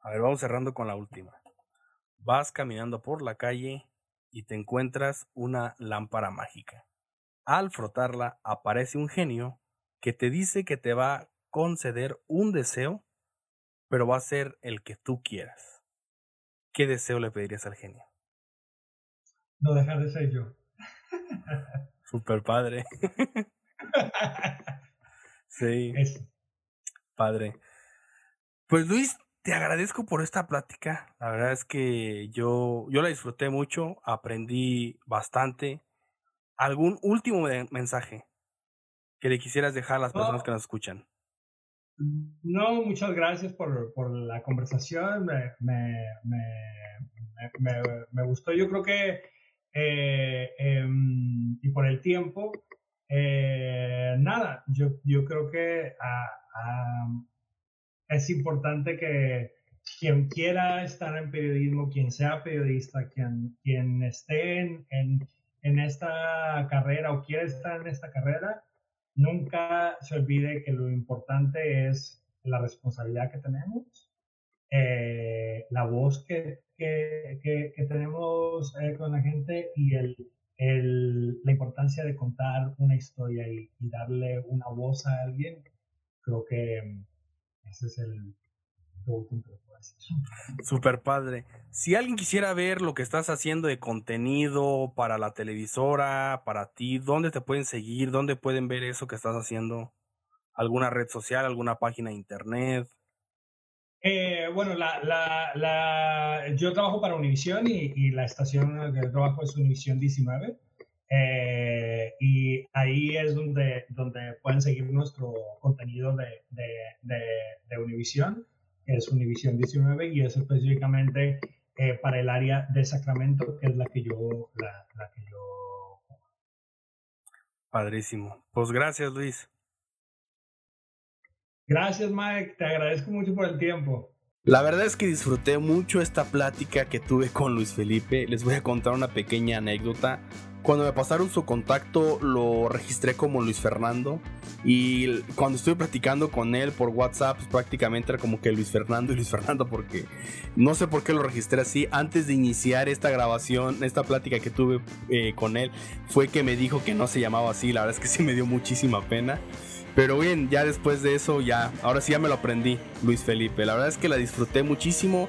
B: A ver, vamos cerrando con la última. Vas caminando por la calle y te encuentras una lámpara mágica. Al frotarla aparece un genio que te dice que te va a conceder un deseo, pero va a ser el que tú quieras. ¿Qué deseo le pedirías al genio?
A: No dejar de ser yo.
B: Super padre. sí. Padre. Pues Luis, te agradezco por esta plática. La verdad es que yo, yo la disfruté mucho, aprendí bastante. ¿Algún último mensaje que le quisieras dejar a las personas que nos escuchan?
A: No, muchas gracias por, por la conversación. Me, me, me, me, gustó. Yo creo que eh, em, y por el tiempo, eh, nada, yo, yo creo que ah, ah, es importante que quien quiera estar en periodismo, quien sea periodista, quien, quien esté en, en, en esta carrera o quiera estar en esta carrera, nunca se olvide que lo importante es la responsabilidad que tenemos, eh, la voz que, que, que, tenemos eh, con la gente y el, el, la importancia de contar una historia y, y, darle una voz a alguien, creo que ese es el,
B: Super padre. Si alguien quisiera ver lo que estás haciendo de contenido para la televisora, para ti, ¿dónde te pueden seguir? ¿Dónde pueden ver eso que estás haciendo? ¿Alguna red social, alguna página de internet?
A: Eh, bueno, la, la, la, yo trabajo para Univision y, y, la estación de trabajo es Univision 19. Eh, y ahí es donde, donde pueden seguir nuestro contenido de, de, de, de Univision es Univision 19 y es específicamente eh, para el área de Sacramento, que es la que yo, la, la que yo.
B: Padrísimo. Pues gracias, Luis.
A: Gracias, Mike. Te agradezco mucho por el tiempo.
B: La verdad es que disfruté mucho esta plática que tuve con Luis Felipe. Les voy a contar una pequeña anécdota. Cuando me pasaron su contacto lo registré como Luis Fernando y cuando estuve platicando con él por WhatsApp pues, prácticamente era como que Luis Fernando y Luis Fernando porque no sé por qué lo registré así. Antes de iniciar esta grabación, esta plática que tuve eh, con él fue que me dijo que no se llamaba así. La verdad es que sí me dio muchísima pena. Pero bien, ya después de eso, ya, ahora sí ya me lo aprendí, Luis Felipe. La verdad es que la disfruté muchísimo.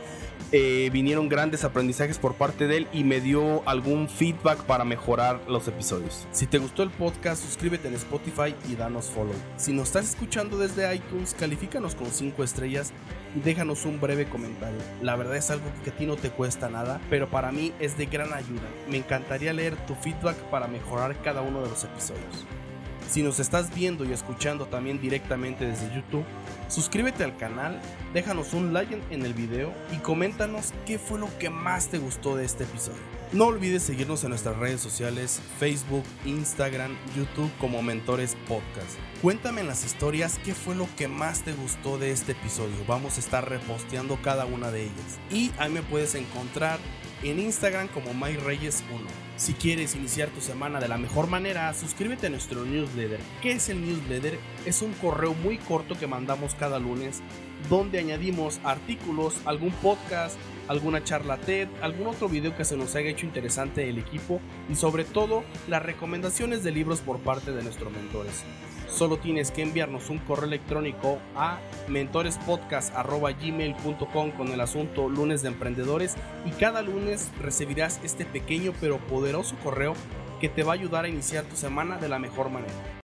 B: Eh, vinieron grandes aprendizajes por parte de él y me dio algún feedback para mejorar los episodios. Si te gustó el podcast, suscríbete en Spotify y danos follow. Si nos estás escuchando desde iTunes, califícanos con 5 estrellas y déjanos un breve comentario. La verdad es algo que a ti no te cuesta nada, pero para mí es de gran ayuda. Me encantaría leer tu feedback para mejorar cada uno de los episodios. Si nos estás viendo y escuchando también directamente desde YouTube, suscríbete al canal, déjanos un like en el video y coméntanos qué fue lo que más te gustó de este episodio. No olvides seguirnos en nuestras redes sociales, Facebook, Instagram, YouTube como Mentores Podcast. Cuéntame en las historias qué fue lo que más te gustó de este episodio. Vamos a estar reposteando cada una de ellas. Y ahí me puedes encontrar en Instagram como MyReyes1. Si quieres iniciar tu semana de la mejor manera, suscríbete a nuestro newsletter. ¿Qué es el newsletter? Es un correo muy corto que mandamos cada lunes donde añadimos artículos, algún podcast, alguna charla TED, algún otro video que se nos haya hecho interesante el equipo y sobre todo las recomendaciones de libros por parte de nuestros mentores. Solo tienes que enviarnos un correo electrónico a mentorespodcast.gmail.com con el asunto lunes de emprendedores y cada lunes recibirás este pequeño pero poderoso correo que te va a ayudar a iniciar tu semana de la mejor manera.